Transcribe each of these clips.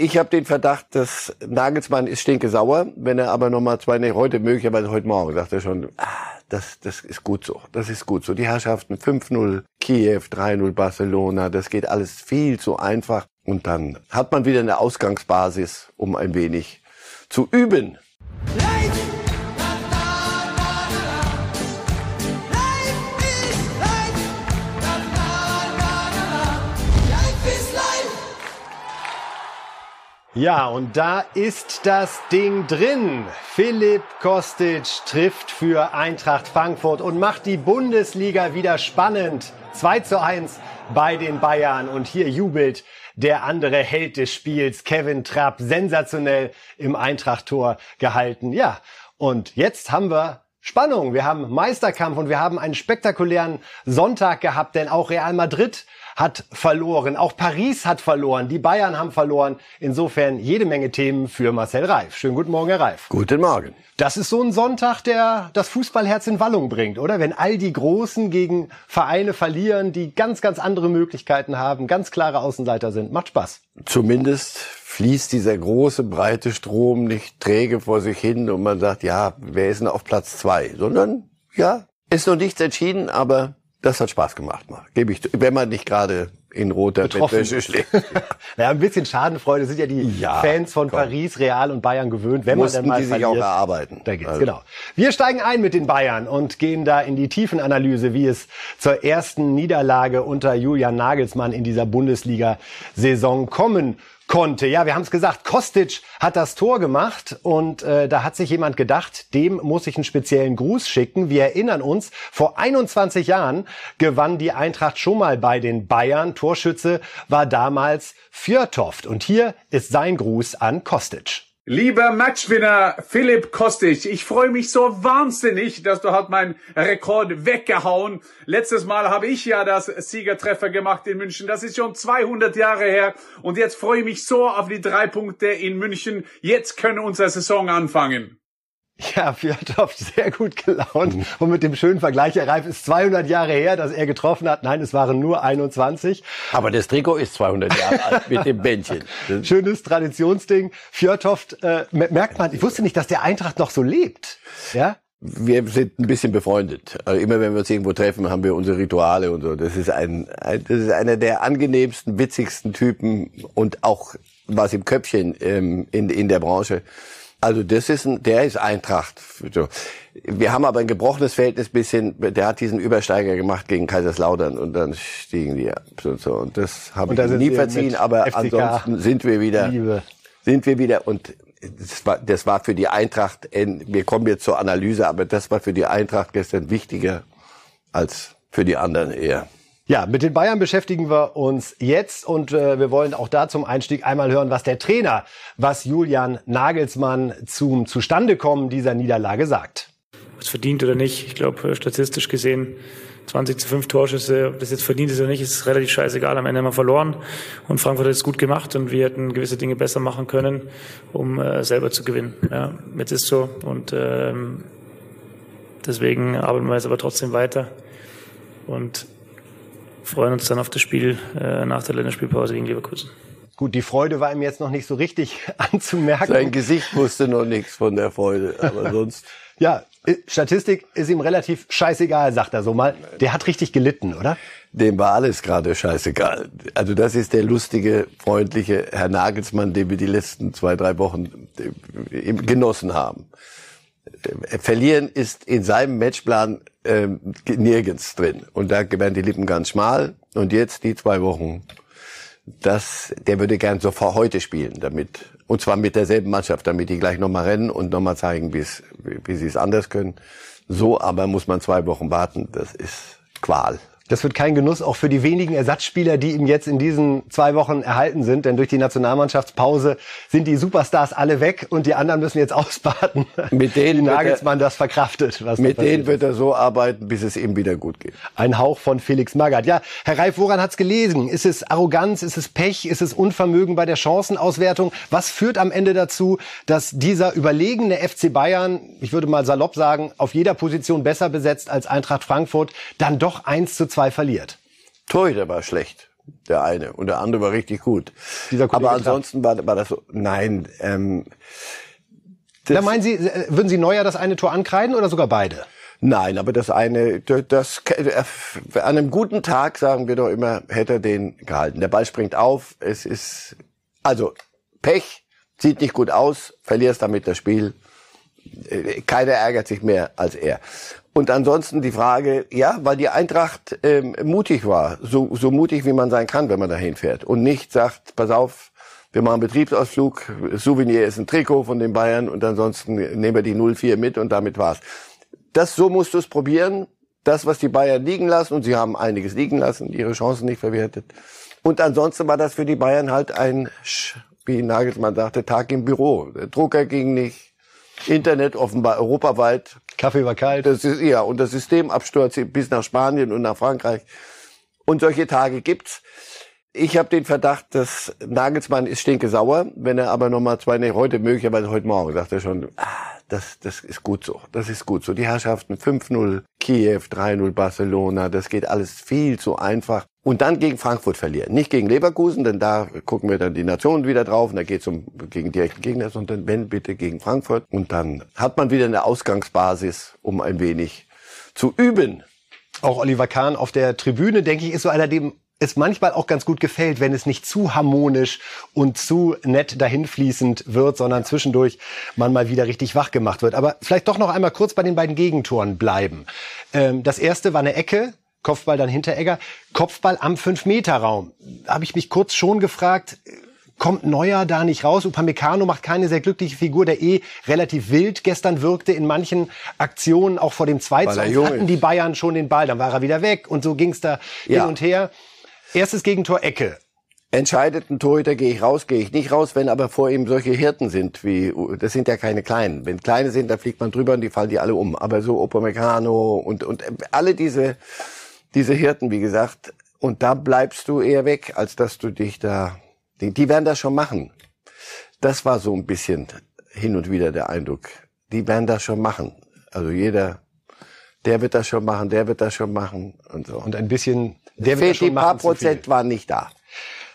Ich habe den Verdacht, dass Nagelsmann ist stinke sauer, wenn er aber nochmal zwei, nee, heute möglicherweise heute Morgen, sagt er schon, ah, das, das ist gut so, das ist gut so. Die Herrschaften 5-0 Kiew, 3-0 Barcelona, das geht alles viel zu einfach. Und dann hat man wieder eine Ausgangsbasis, um ein wenig zu üben. Ja, und da ist das Ding drin. Philipp Kostic trifft für Eintracht Frankfurt und macht die Bundesliga wieder spannend. 2 zu 1 bei den Bayern und hier jubelt der andere Held des Spiels, Kevin Trapp, sensationell im Eintracht-Tor gehalten. Ja, und jetzt haben wir Spannung. Wir haben Meisterkampf und wir haben einen spektakulären Sonntag gehabt, denn auch Real Madrid hat verloren. Auch Paris hat verloren. Die Bayern haben verloren. Insofern jede Menge Themen für Marcel Reif. Schönen guten Morgen, Herr Reif. Guten Morgen. Das ist so ein Sonntag, der das Fußballherz in Wallung bringt, oder? Wenn all die Großen gegen Vereine verlieren, die ganz, ganz andere Möglichkeiten haben, ganz klare Außenseiter sind. Macht Spaß. Zumindest fließt dieser große, breite Strom nicht träge vor sich hin und man sagt, ja, wer ist denn auf Platz zwei? Sondern, ja, ist noch nichts entschieden, aber das hat Spaß gemacht, mal. Gebe ich, wenn man nicht gerade in roter Bettwäsche steht. naja, ein bisschen Schadenfreude sind ja die ja, Fans von komm. Paris, Real und Bayern gewöhnt, wenn Mussten man dann mal die sich verliert. auch erarbeiten. Da geht's, also. genau. Wir steigen ein mit den Bayern und gehen da in die Tiefenanalyse, wie es zur ersten Niederlage unter Julian Nagelsmann in dieser Bundesliga-Saison kommen konnte. Ja, wir haben es gesagt, Kostic hat das Tor gemacht und äh, da hat sich jemand gedacht, dem muss ich einen speziellen Gruß schicken. Wir erinnern uns, vor 21 Jahren gewann die Eintracht schon mal bei den Bayern. Torschütze war damals Fjörtoft und hier ist sein Gruß an Kostic. Lieber Matchwinner Philipp Kostic, ich freue mich so wahnsinnig, dass du halt meinen Rekord weggehauen. Letztes Mal habe ich ja das Siegertreffer gemacht in München. Das ist schon 200 Jahre her. Und jetzt freue ich mich so auf die drei Punkte in München. Jetzt können unsere Saison anfangen. Ja, Fjordhoff sehr gut gelaunt. Mhm. Und mit dem schönen Vergleich, Herr Reif, ist 200 Jahre her, dass er getroffen hat. Nein, es waren nur 21. Aber das Trikot ist 200 Jahre alt mit dem Bändchen. Schönes Traditionsding. Fjordhoff, äh, merkt man, ich wusste nicht, dass der Eintracht noch so lebt. Ja? Wir sind ein bisschen befreundet. Also immer wenn wir uns irgendwo treffen, haben wir unsere Rituale und so. Das ist ein, ein das ist einer der angenehmsten, witzigsten Typen und auch was im Köpfchen ähm, in, in der Branche. Also das ist ein, der ist Eintracht. Wir haben aber ein gebrochenes Verhältnis bisschen, der hat diesen Übersteiger gemacht gegen Kaiserslautern und dann stiegen die ab und so. Und das habe ich nie verziehen, aber FCK ansonsten sind wir wieder, Liebe. sind wir wieder und das war, das war für die Eintracht, wir kommen jetzt zur Analyse, aber das war für die Eintracht gestern wichtiger als für die anderen eher. Ja, mit den Bayern beschäftigen wir uns jetzt und äh, wir wollen auch da zum Einstieg einmal hören, was der Trainer, was Julian Nagelsmann zum Zustandekommen dieser Niederlage sagt. Was verdient oder nicht, ich glaube statistisch gesehen 20 zu 5 Torschüsse, ob das jetzt verdient ist oder nicht, ist relativ scheißegal. Am Ende haben wir verloren und Frankfurt hat es gut gemacht und wir hätten gewisse Dinge besser machen können, um äh, selber zu gewinnen. Ja, jetzt ist so und ähm, deswegen arbeiten wir jetzt aber trotzdem weiter und freuen uns dann auf das Spiel äh, nach der Länderspielpause gegen Leverkusen. Gut, die Freude war ihm jetzt noch nicht so richtig anzumerken. Sein Gesicht wusste noch nichts von der Freude, aber sonst. ja, Statistik ist ihm relativ scheißegal, sagt er so mal. Der hat richtig gelitten, oder? Dem war alles gerade scheißegal. Also das ist der lustige, freundliche Herr Nagelsmann, den wir die letzten zwei, drei Wochen äh, genossen haben. Äh, verlieren ist in seinem Matchplan ähm, nirgends drin. Und da werden die Lippen ganz schmal. Und jetzt die zwei Wochen, das, der würde gern sofort heute spielen, damit, und zwar mit derselben Mannschaft, damit die gleich nochmal rennen und nochmal zeigen, wie wie sie es anders können. So aber muss man zwei Wochen warten. Das ist Qual. Das wird kein Genuss, auch für die wenigen Ersatzspieler, die ihm jetzt in diesen zwei Wochen erhalten sind. Denn durch die Nationalmannschaftspause sind die Superstars alle weg und die anderen müssen jetzt ausbaden. Mit denen wie Nagelsmann er, das verkraftet. mit denen wird er so arbeiten, bis es ihm wieder gut geht. Ein Hauch von Felix Magath. Ja, Herr Reif, woran hat's gelesen? Ist es Arroganz? Ist es Pech? Ist es Unvermögen bei der Chancenauswertung? Was führt am Ende dazu, dass dieser überlegene FC Bayern, ich würde mal salopp sagen, auf jeder Position besser besetzt als Eintracht Frankfurt, dann doch eins zu 2 verliert. Torhüter war schlecht. der eine. Und der andere war richtig gut. Aber ansonsten war, war das so, nein, ähm, da meinen Sie, äh, würden Sie Neuer das eine Tor ankreiden oder sogar beide? Nein, aber das eine, das, äh, an einem guten Tag sagen wir doch immer, hätte er den gehalten. Der Ball springt auf, es ist, also, Pech, sieht nicht gut aus, verlierst damit das Spiel. Äh, keiner ärgert sich mehr als er. Und ansonsten die Frage, ja, weil die Eintracht ähm, mutig war, so, so mutig wie man sein kann, wenn man dahin fährt und nicht sagt, pass auf, wir machen Betriebsausflug, Souvenir ist ein Trikot von den Bayern und ansonsten nehmen wir die 04 mit und damit war's das so musst du es probieren. Das, was die Bayern liegen lassen, und sie haben einiges liegen lassen, ihre Chancen nicht verwertet. Und ansonsten war das für die Bayern halt ein, wie Nagelsmann sagte, Tag im Büro. Der Drucker ging nicht, Internet offenbar europaweit. Kaffee war kalt. Das ist, ja, und das Systemabsturz bis nach Spanien und nach Frankreich. Und solche Tage gibt's. Ich habe den Verdacht, dass Nagelsmann ist stinke sauer, wenn er aber nochmal zwei, nee, heute möglicherweise heute Morgen, sagt er schon, ah, das, das ist gut so. Das ist gut so. Die Herrschaften 5-0 Kiew, 3-0 Barcelona, das geht alles viel zu einfach. Und dann gegen Frankfurt verlieren. Nicht gegen Leverkusen, denn da gucken wir dann die Nationen wieder drauf und da geht es um gegen direkten Gegner, sondern wenn bitte gegen Frankfurt. Und dann hat man wieder eine Ausgangsbasis, um ein wenig zu üben. Auch Oliver Kahn auf der Tribüne, denke ich, ist so einer, dem es manchmal auch ganz gut gefällt, wenn es nicht zu harmonisch und zu nett dahinfließend wird, sondern zwischendurch man mal wieder richtig wach gemacht wird. Aber vielleicht doch noch einmal kurz bei den beiden Gegentoren bleiben. Ähm, das erste war eine Ecke, Kopfball dann Hinteregger, Kopfball am 5-Meter-Raum. Habe ich mich kurz schon gefragt, kommt Neuer da nicht raus? Upamecano macht keine sehr glückliche Figur, der eh relativ wild gestern wirkte in manchen Aktionen, auch vor dem 2 hatten die Bayern schon den Ball, dann war er wieder weg und so ging's da ja. hin und her. Erstes Gegentor Ecke. Entscheidet ein Torhüter, gehe ich raus, gehe ich nicht raus, wenn aber vor ihm solche Hirten sind, wie, das sind ja keine kleinen. Wenn kleine sind, da fliegt man drüber und die fallen die alle um. Aber so Opomecano und, und alle diese, diese Hirten, wie gesagt, und da bleibst du eher weg, als dass du dich da, die, die werden das schon machen. Das war so ein bisschen hin und wieder der Eindruck. Die werden das schon machen. Also jeder, der wird das schon machen, der wird das schon machen und so. Und ein bisschen der fehlt die paar Prozent waren nicht da.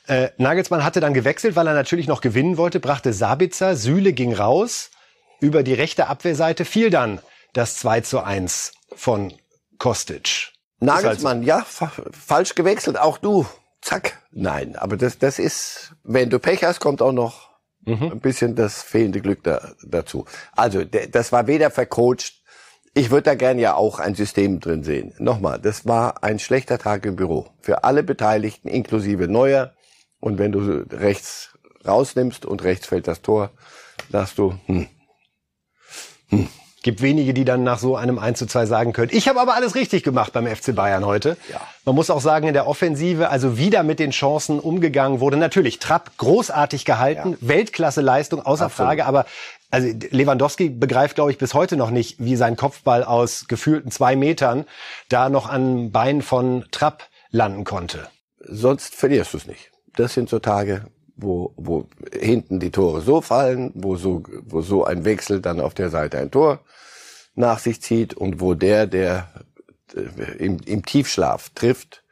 Äh, Nagelsmann hatte dann gewechselt, weil er natürlich noch gewinnen wollte, brachte Sabitzer, Süle ging raus, über die rechte Abwehrseite fiel dann das 2 zu 1 von Kostic. Nagelsmann, halt so. ja, fa falsch gewechselt, auch du. Zack. Nein, aber das, das ist, wenn du Pech hast, kommt auch noch mhm. ein bisschen das fehlende Glück da, dazu. Also, das war weder vercoacht ich würde da gern ja auch ein System drin sehen. Nochmal, das war ein schlechter Tag im Büro. Für alle Beteiligten, inklusive Neuer. Und wenn du rechts rausnimmst und rechts fällt das Tor, sagst du, hm, hm. Gibt wenige, die dann nach so einem 1 zu 2 sagen können. Ich habe aber alles richtig gemacht beim FC Bayern heute. Ja. Man muss auch sagen, in der Offensive, also wieder mit den Chancen umgegangen wurde. Natürlich, Trapp großartig gehalten, ja. Weltklasse-Leistung, außer Absolut. Frage, aber also Lewandowski begreift, glaube ich, bis heute noch nicht, wie sein Kopfball aus gefühlten zwei Metern da noch an Bein von Trapp landen konnte. Sonst verlierst du es nicht. Das sind so Tage, wo, wo hinten die Tore so fallen, wo so, wo so ein Wechsel dann auf der Seite ein Tor nach sich zieht und wo der, der äh, im, im Tiefschlaf trifft,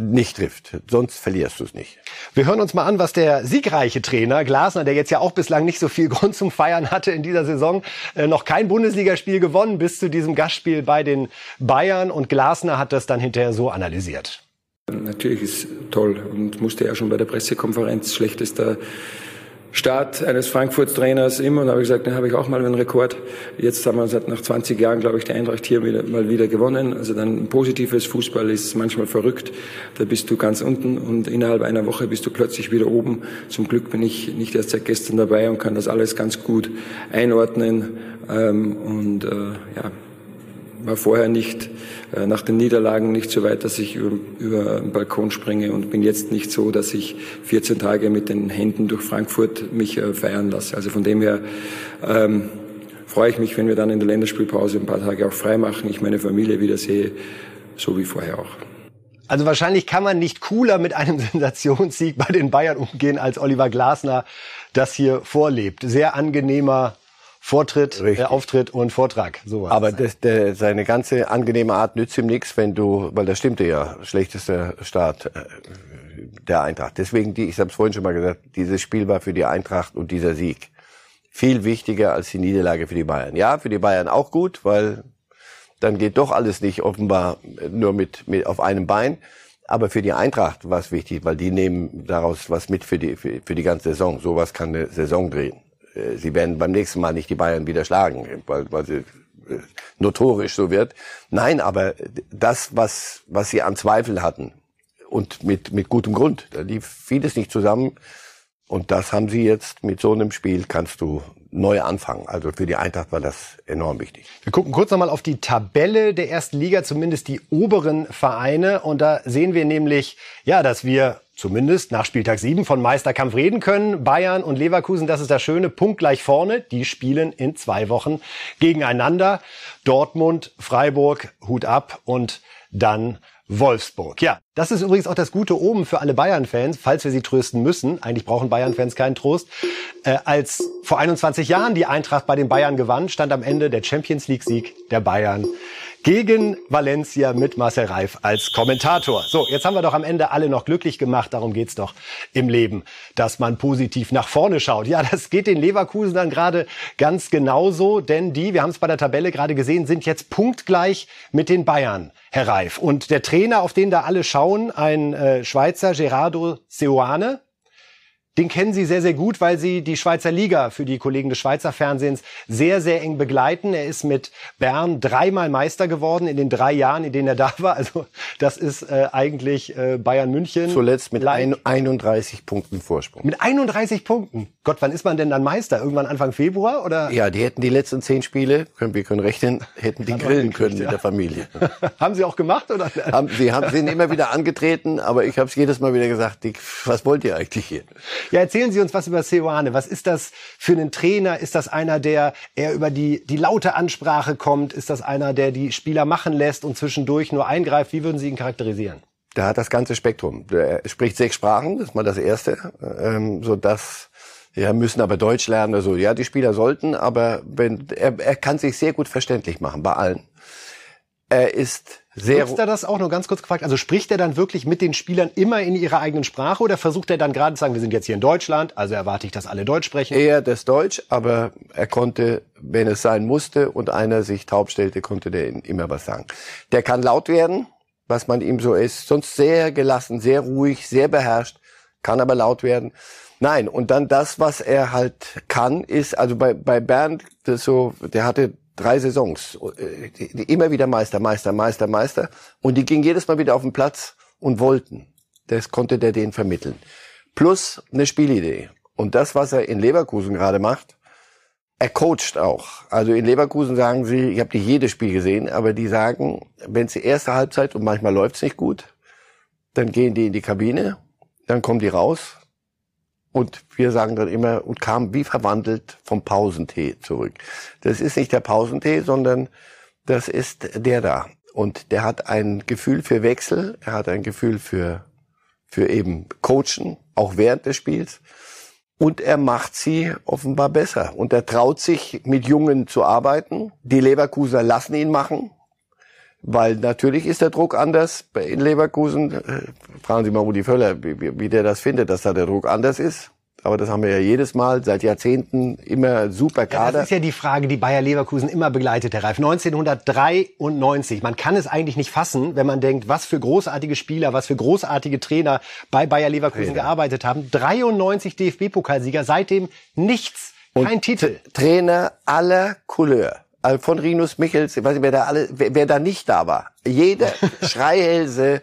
nicht trifft. Sonst verlierst du es nicht. Wir hören uns mal an, was der siegreiche Trainer Glasner, der jetzt ja auch bislang nicht so viel Grund zum Feiern hatte in dieser Saison, äh, noch kein Bundesligaspiel gewonnen bis zu diesem Gastspiel bei den Bayern. Und Glasner hat das dann hinterher so analysiert. Natürlich ist toll und musste ja schon bei der Pressekonferenz schlechtester Start eines Frankfurt-Trainers immer. Und habe ich gesagt, dann habe ich auch mal einen Rekord. Jetzt haben wir seit nach 20 Jahren, glaube ich, die Eintracht hier wieder, mal wieder gewonnen. Also dann ein positives Fußball ist manchmal verrückt. Da bist du ganz unten und innerhalb einer Woche bist du plötzlich wieder oben. Zum Glück bin ich nicht erst seit gestern dabei und kann das alles ganz gut einordnen. Ähm, und äh, ja, war vorher nicht, äh, nach den Niederlagen nicht so weit, dass ich über, über den Balkon springe und bin jetzt nicht so, dass ich 14 Tage mit den Händen durch Frankfurt mich äh, feiern lasse. Also von dem her ähm, freue ich mich, wenn wir dann in der Länderspielpause ein paar Tage auch frei machen, ich meine Familie wiedersehe, so wie vorher auch. Also wahrscheinlich kann man nicht cooler mit einem Sensationssieg bei den Bayern umgehen, als Oliver Glasner das hier vorlebt. Sehr angenehmer Vortritt, äh, Auftritt und Vortrag. So Aber das, der, seine ganze angenehme Art nützt ihm nichts, wenn du, weil das stimmte ja, schlechtester Start äh, der Eintracht. Deswegen, die, ich habe es vorhin schon mal gesagt, dieses Spiel war für die Eintracht und dieser Sieg viel wichtiger als die Niederlage für die Bayern. Ja, für die Bayern auch gut, weil dann geht doch alles nicht offenbar nur mit, mit auf einem Bein. Aber für die Eintracht war es wichtig, weil die nehmen daraus was mit für die, für, für die ganze Saison. Sowas kann eine Saison drehen. Äh, sie werden beim nächsten Mal nicht die Bayern wieder schlagen, weil, weil sie äh, notorisch so wird. Nein, aber das, was, was sie an Zweifel hatten und mit, mit gutem Grund, da lief vieles nicht zusammen. Und das haben sie jetzt mit so einem Spiel kannst du neu anfangen. Also für die Eintracht war das enorm wichtig. Wir gucken kurz nochmal auf die Tabelle der ersten Liga, zumindest die oberen Vereine. Und da sehen wir nämlich, ja, dass wir zumindest nach Spieltag 7 von Meisterkampf reden können. Bayern und Leverkusen, das ist das Schöne, punktgleich vorne. Die spielen in zwei Wochen gegeneinander. Dortmund, Freiburg, Hut ab und dann Wolfsburg. Ja, das ist übrigens auch das Gute oben für alle Bayern-Fans, falls wir sie trösten müssen. Eigentlich brauchen Bayern-Fans keinen Trost. Äh, als vor 21 Jahren die Eintracht bei den Bayern gewann, stand am Ende der Champions League-Sieg der Bayern gegen Valencia mit Marcel Reif als Kommentator. So, jetzt haben wir doch am Ende alle noch glücklich gemacht. Darum geht's doch im Leben, dass man positiv nach vorne schaut. Ja, das geht den Leverkusen dann gerade ganz genauso, denn die, wir haben es bei der Tabelle gerade gesehen, sind jetzt punktgleich mit den Bayern, Herr Reif. Und der Trainer, auf den da alle schauen, ein äh, Schweizer Gerardo Seoane, den kennen Sie sehr, sehr gut, weil Sie die Schweizer Liga für die Kollegen des Schweizer Fernsehens sehr, sehr eng begleiten. Er ist mit Bern dreimal Meister geworden in den drei Jahren, in denen er da war. Also das ist äh, eigentlich äh, Bayern München. Zuletzt mit ein, 31 Punkten Vorsprung. Mit 31 Punkten? Gott, wann ist man denn dann Meister? Irgendwann Anfang Februar? oder? Ja, die hätten die letzten zehn Spiele, können, wir können rechnen, hätten die grillen können ja. mit der Familie. haben Sie auch gemacht? oder? Haben, sie haben, sind immer wieder angetreten, aber ich habe es jedes Mal wieder gesagt, die, was wollt ihr eigentlich hier? Ja, erzählen Sie uns was über Seoane. Was ist das für einen Trainer? Ist das einer, der eher über die, die laute Ansprache kommt? Ist das einer, der die Spieler machen lässt und zwischendurch nur eingreift? Wie würden Sie ihn charakterisieren? Der hat das ganze Spektrum. Er spricht sechs Sprachen, das ist mal das Erste, ähm, so dass ja, müssen aber Deutsch lernen oder so. Ja, die Spieler sollten, aber wenn, er, er kann sich sehr gut verständlich machen bei allen. Er ist sehr. Nutzt er das auch nur ganz kurz gefragt? Also spricht er dann wirklich mit den Spielern immer in ihrer eigenen Sprache oder versucht er dann gerade zu sagen, wir sind jetzt hier in Deutschland, also erwarte ich, dass alle Deutsch sprechen? Eher das Deutsch, aber er konnte, wenn es sein musste und einer sich taub stellte, konnte der immer was sagen. Der kann laut werden, was man ihm so ist, sonst sehr gelassen, sehr ruhig, sehr beherrscht, kann aber laut werden. Nein, und dann das, was er halt kann, ist, also bei, bei Bernd, das so, der hatte drei Saisons, äh, immer wieder Meister, Meister, Meister, Meister. Und die gingen jedes Mal wieder auf den Platz und wollten. Das konnte der denen vermitteln. Plus eine Spielidee. Und das, was er in Leverkusen gerade macht, er coacht auch. Also in Leverkusen sagen sie, ich habe nicht jedes Spiel gesehen, aber die sagen, wenn es die erste Halbzeit und manchmal läuft's nicht gut, dann gehen die in die Kabine, dann kommen die raus und wir sagen dann immer, und kam wie verwandelt vom Pausentee zurück. Das ist nicht der Pausentee, sondern das ist der da. Und der hat ein Gefühl für Wechsel, er hat ein Gefühl für, für eben Coachen, auch während des Spiels. Und er macht sie offenbar besser. Und er traut sich, mit Jungen zu arbeiten. Die Leverkusener lassen ihn machen. Weil natürlich ist der Druck anders in Leverkusen. Äh, fragen Sie mal Rudi Völler, wie, wie der das findet, dass da der Druck anders ist. Aber das haben wir ja jedes Mal, seit Jahrzehnten immer super Kader. Ja, das ist ja die Frage, die Bayer Leverkusen immer begleitet, Herr Reif. 1993. Man kann es eigentlich nicht fassen, wenn man denkt, was für großartige Spieler, was für großartige Trainer bei Bayer Leverkusen Trainer. gearbeitet haben. 93 DFB-Pokalsieger, seitdem nichts, kein Und Titel. Trainer aller Couleur also von Rinus Michels, ich weiß nicht, wer da alle, wer, wer da nicht da war. Jeder Schreihälse,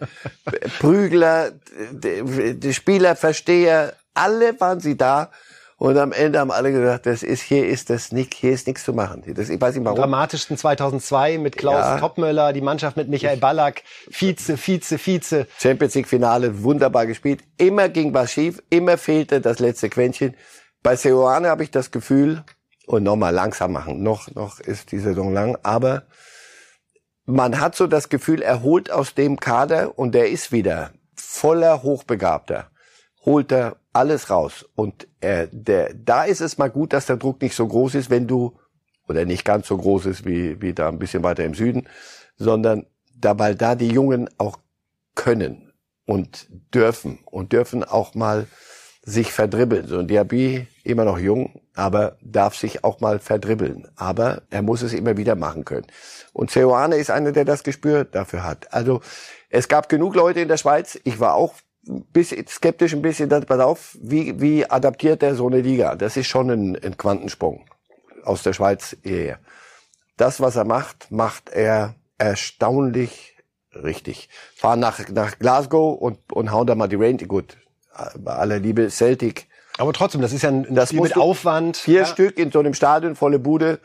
Prügler, die Spieler, Versteher, alle waren sie da. Und am Ende haben alle gesagt, das ist, hier ist das nicht, hier ist nichts zu machen. Das, ich weiß nicht warum. Am dramatischsten 2002 mit Klaus ja. Toppmöller, die Mannschaft mit Michael Ballack, Vize, Vize, Vize. Champions League Finale, wunderbar gespielt. Immer ging was schief, immer fehlte das letzte Quäntchen. Bei Seoane habe ich das Gefühl, und nochmal langsam machen. Noch, noch ist die Saison lang, aber man hat so das Gefühl, er holt aus dem Kader und der ist wieder voller Hochbegabter, holt er alles raus. Und äh, der, da ist es mal gut, dass der Druck nicht so groß ist, wenn du oder nicht ganz so groß ist wie, wie da ein bisschen weiter im Süden, sondern da, weil da die Jungen auch können und dürfen und dürfen auch mal sich verdribbeln. So ein Diaby immer noch jung, aber darf sich auch mal verdribbeln. Aber er muss es immer wieder machen können. Und Ceoane ist einer, der das Gespür dafür hat. Also es gab genug Leute in der Schweiz. Ich war auch bisschen skeptisch, ein bisschen, pass auf, wie, wie adaptiert er so eine Liga? Das ist schon ein, ein Quantensprung aus der Schweiz hierher. Das, was er macht, macht er erstaunlich richtig. Fahren nach, nach Glasgow und, und hauen da mal die Range. Gut, bei aller Liebe Celtic. Aber trotzdem, das ist ja ein, das Spiel mit Aufwand. Vier ja. Stück in so einem Stadion, volle Bude.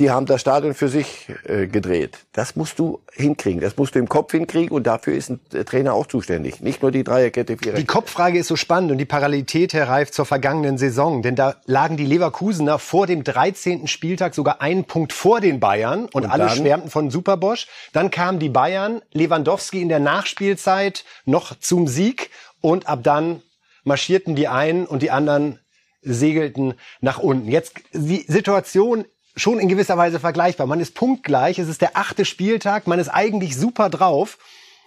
Die haben das Stadion für sich äh, gedreht. Das musst du hinkriegen. Das musst du im Kopf hinkriegen und dafür ist ein Trainer auch zuständig. Nicht nur die Dreierkette, Viererkette. Die Kopffrage ist so spannend und die Parallelität, Herr Reif, zur vergangenen Saison. Denn da lagen die Leverkusener vor dem 13. Spieltag sogar einen Punkt vor den Bayern und, und alle schwärmten von Superbosch. Dann kamen die Bayern, Lewandowski in der Nachspielzeit noch zum Sieg und ab dann marschierten die einen und die anderen segelten nach unten. Jetzt die Situation schon in gewisser Weise vergleichbar. Man ist punktgleich, es ist der achte Spieltag, man ist eigentlich super drauf.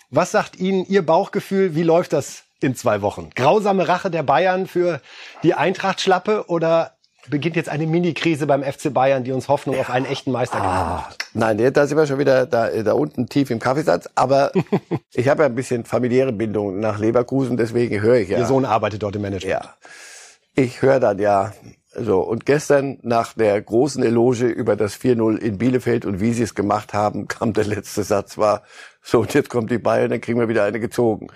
Was sagt Ihnen Ihr Bauchgefühl? Wie läuft das in zwei Wochen? Grausame Rache der Bayern für die Eintracht-Schlappe oder beginnt jetzt eine Mini-Krise beim FC Bayern, die uns Hoffnung auf einen echten Meister gibt. Ah, nein, da sind wir schon wieder da, da unten tief im Kaffeesatz. Aber ich habe ja ein bisschen familiäre Bindung nach Leverkusen, deswegen höre ich ja. Ihr Sohn arbeitet dort im Management. Ja. Ich höre dann ja so, und gestern nach der großen Eloge über das 4-0 in Bielefeld und wie sie es gemacht haben, kam der letzte Satz war, so, und jetzt kommt die Bayern, dann kriegen wir wieder eine gezogen.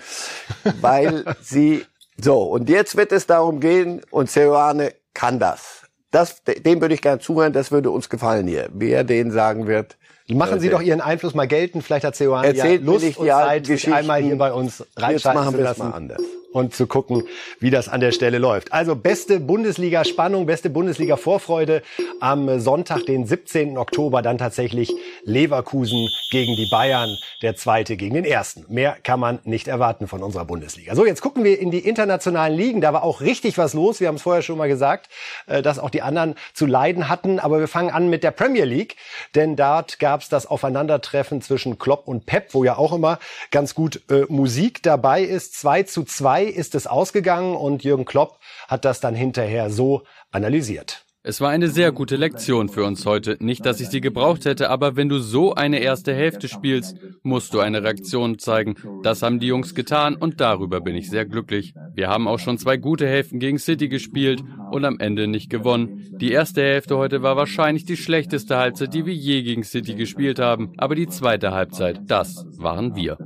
Weil sie, so, und jetzt wird es darum gehen, und Seoane kann das. Das, dem würde ich gerne zuhören, das würde uns gefallen hier. Wer den sagen wird. Machen Sie doch Ihren Einfluss mal gelten. Vielleicht hat Seoane ja Lust und Zeit, sich einmal hier bei uns reinschalten zu lassen. Und zu gucken, wie das an der Stelle läuft. Also beste Bundesliga-Spannung, beste Bundesliga-Vorfreude am Sonntag, den 17. Oktober, dann tatsächlich Leverkusen gegen die Bayern, der zweite gegen den ersten. Mehr kann man nicht erwarten von unserer Bundesliga. So, jetzt gucken wir in die internationalen Ligen. Da war auch richtig was los. Wir haben es vorher schon mal gesagt, äh, dass auch die anderen zu leiden hatten. Aber wir fangen an mit der Premier League, denn dort gab es das Aufeinandertreffen zwischen Klopp und Pep, wo ja auch immer ganz gut äh, Musik dabei ist. 2 zu 2 ist es ausgegangen und Jürgen Klopp hat das dann hinterher so analysiert. Es war eine sehr gute Lektion für uns heute. Nicht, dass ich sie gebraucht hätte, aber wenn du so eine erste Hälfte spielst, musst du eine Reaktion zeigen. Das haben die Jungs getan und darüber bin ich sehr glücklich. Wir haben auch schon zwei gute Hälften gegen City gespielt und am Ende nicht gewonnen. Die erste Hälfte heute war wahrscheinlich die schlechteste Halbzeit, die wir je gegen City gespielt haben, aber die zweite Halbzeit, das waren wir.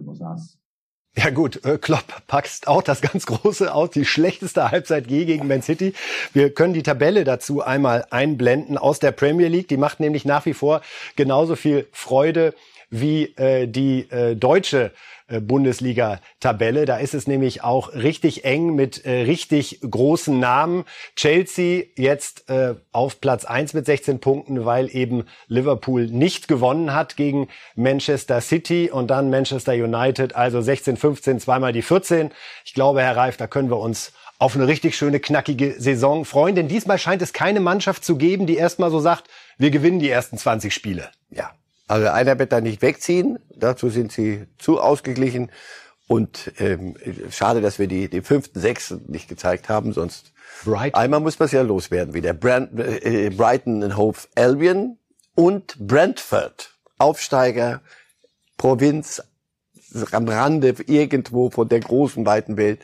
Ja gut, äh, Klopp packt auch das ganz große aus, die schlechteste Halbzeit je gegen Man City. Wir können die Tabelle dazu einmal einblenden aus der Premier League. Die macht nämlich nach wie vor genauso viel Freude wie äh, die äh, deutsche äh, Bundesliga-Tabelle. Da ist es nämlich auch richtig eng mit äh, richtig großen Namen. Chelsea jetzt äh, auf Platz eins mit 16 Punkten, weil eben Liverpool nicht gewonnen hat gegen Manchester City und dann Manchester United, also 16, 15, zweimal die 14. Ich glaube, Herr Reif, da können wir uns auf eine richtig schöne, knackige Saison freuen. Denn diesmal scheint es keine Mannschaft zu geben, die erstmal so sagt, wir gewinnen die ersten 20 Spiele. Ja, also einer wird da nicht wegziehen. Dazu sind sie zu ausgeglichen. Und ähm, schade, dass wir die, die fünften, sechsten nicht gezeigt haben, sonst Brighton. einmal muss man es ja loswerden wieder. Brand, äh, Brighton and Hove Albion und Brentford, Aufsteiger, Provinz am Rande irgendwo von der großen weiten Welt.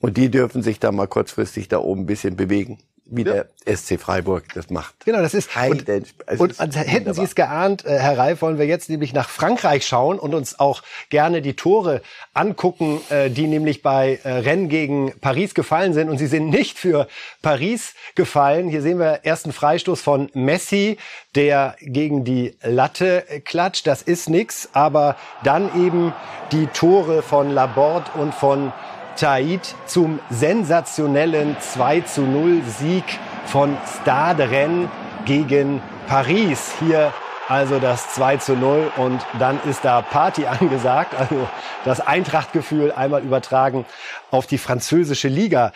Und die dürfen sich da mal kurzfristig da oben ein bisschen bewegen wie ja. der SC Freiburg das macht. Genau, das ist und, also und also hätten Sie es geahnt, äh, Herr Reif, wollen wir jetzt nämlich nach Frankreich schauen und uns auch gerne die Tore angucken, äh, die nämlich bei äh, Rennen gegen Paris gefallen sind und sie sind nicht für Paris gefallen. Hier sehen wir ersten Freistoß von Messi, der gegen die Latte klatscht. Das ist nix, aber dann eben die Tore von Laborde und von Taid zum sensationellen 2 zu 0 Sieg von Stade Rennes gegen Paris. Hier also das 2 zu 0 und dann ist da Party angesagt. Also das Eintrachtgefühl einmal übertragen auf die französische Liga.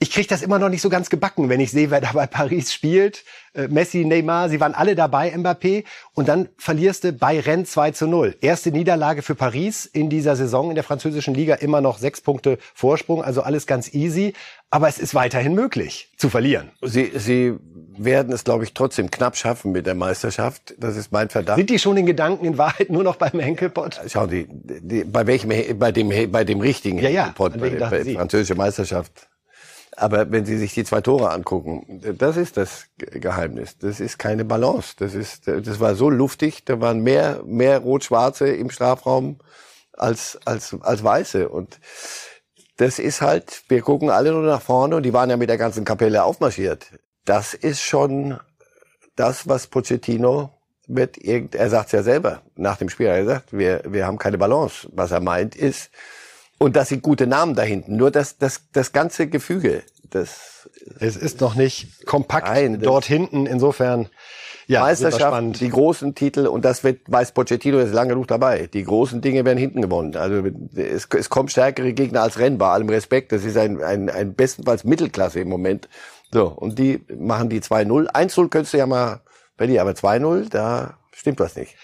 Ich kriege das immer noch nicht so ganz gebacken, wenn ich sehe, wer da bei Paris spielt. Äh, Messi, Neymar, sie waren alle dabei, Mbappé. Und dann verlierst du bei Rennes 2 zu 0. Erste Niederlage für Paris in dieser Saison in der französischen Liga. Immer noch sechs Punkte Vorsprung, also alles ganz easy. Aber es ist weiterhin möglich zu verlieren. Sie, sie werden es, glaube ich, trotzdem knapp schaffen mit der Meisterschaft. Das ist mein Verdacht. Sind die schon in Gedanken in Wahrheit nur noch beim Henkelpott? Schauen Sie, die, bei welchem, bei dem, bei dem richtigen ja, ja, Henkelpott, bei der französischen Meisterschaft aber wenn Sie sich die zwei Tore angucken, das ist das Geheimnis. Das ist keine Balance. Das ist, das war so luftig. Da waren mehr, mehr Rot-Schwarze im Strafraum als, als, als Weiße. Und das ist halt, wir gucken alle nur nach vorne und die waren ja mit der ganzen Kapelle aufmarschiert. Das ist schon das, was Pochettino mit irgend, er sagt es ja selber nach dem Spiel, er sagt, wir, wir haben keine Balance. Was er meint ist, und das sind gute Namen da hinten. Nur das, das, das ganze Gefüge, das. Es ist noch nicht kompakt Nein, dort hinten. Insofern, ja, Meisterschaft, die großen Titel, und das wird, weiß Pochettino ist lange genug dabei. Die großen Dinge werden hinten gewonnen. Also, es, es kommen stärkere Gegner als Rennen, bei allem Respekt. Das ist ein, ein, ein bestenfalls Mittelklasse im Moment. So. Und die machen die 2-0. 1-0 könntest du ja mal, Berlin, aber 2-0, da stimmt was nicht.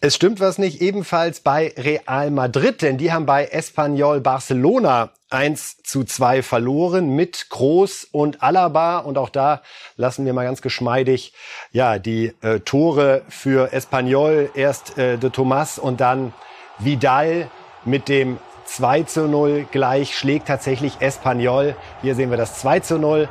Es stimmt was nicht, ebenfalls bei Real Madrid, denn die haben bei Espanyol Barcelona 1 zu 2 verloren mit Groß und Alaba. Und auch da lassen wir mal ganz geschmeidig ja die äh, Tore für Espanyol. Erst äh, de Tomas und dann Vidal mit dem 2 zu 0 gleich schlägt tatsächlich Espanyol. Hier sehen wir das 2 zu 0.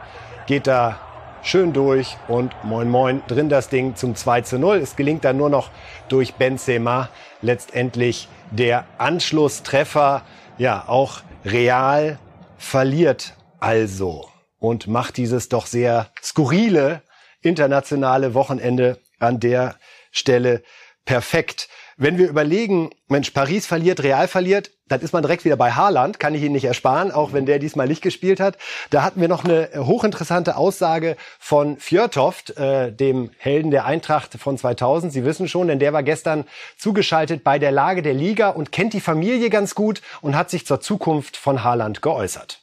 Geht da schön durch und moin moin drin das Ding zum 2 zu 0. Es gelingt dann nur noch durch Benzema letztendlich der Anschlusstreffer. Ja, auch Real verliert also und macht dieses doch sehr skurrile internationale Wochenende an der Stelle perfekt. Wenn wir überlegen, Mensch, Paris verliert, Real verliert, dann ist man direkt wieder bei Haaland, kann ich Ihnen nicht ersparen, auch wenn der diesmal nicht gespielt hat. Da hatten wir noch eine hochinteressante Aussage von Fjörtoft, äh, dem Helden der Eintracht von 2000. Sie wissen schon, denn der war gestern zugeschaltet bei der Lage der Liga und kennt die Familie ganz gut und hat sich zur Zukunft von Haaland geäußert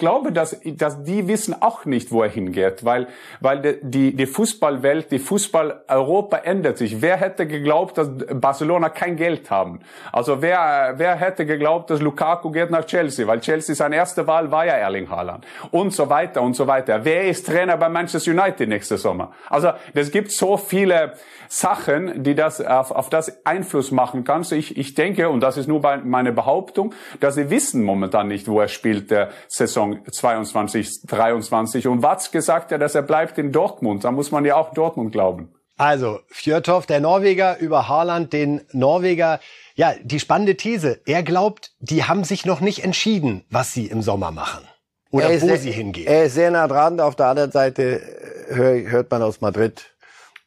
glaube, dass, dass die wissen auch nicht, wo er hingeht, weil, weil die, die Fußballwelt, die Fußball-Europa ändert sich. Wer hätte geglaubt, dass Barcelona kein Geld haben? Also wer, wer hätte geglaubt, dass Lukaku geht nach Chelsea? Weil Chelsea seine erste Wahl war ja Erling Haaland. Und so weiter und so weiter. Wer ist Trainer bei Manchester United nächste Sommer? Also, es gibt so viele Sachen, die das auf, auf das Einfluss machen kann. So ich, ich denke, und das ist nur meine Behauptung, dass sie wissen momentan nicht, wo er spielt der Saison Saison 22, 23. Und Watzke sagt ja, dass er bleibt in Dortmund. Da muss man ja auch Dortmund glauben. Also, Fjörthoff, der Norweger, über Haaland, den Norweger. Ja, die spannende These. Er glaubt, die haben sich noch nicht entschieden, was sie im Sommer machen. Oder wo sehr, sie hingehen. Er ist sehr nah dran. Auf der anderen Seite hört man aus Madrid,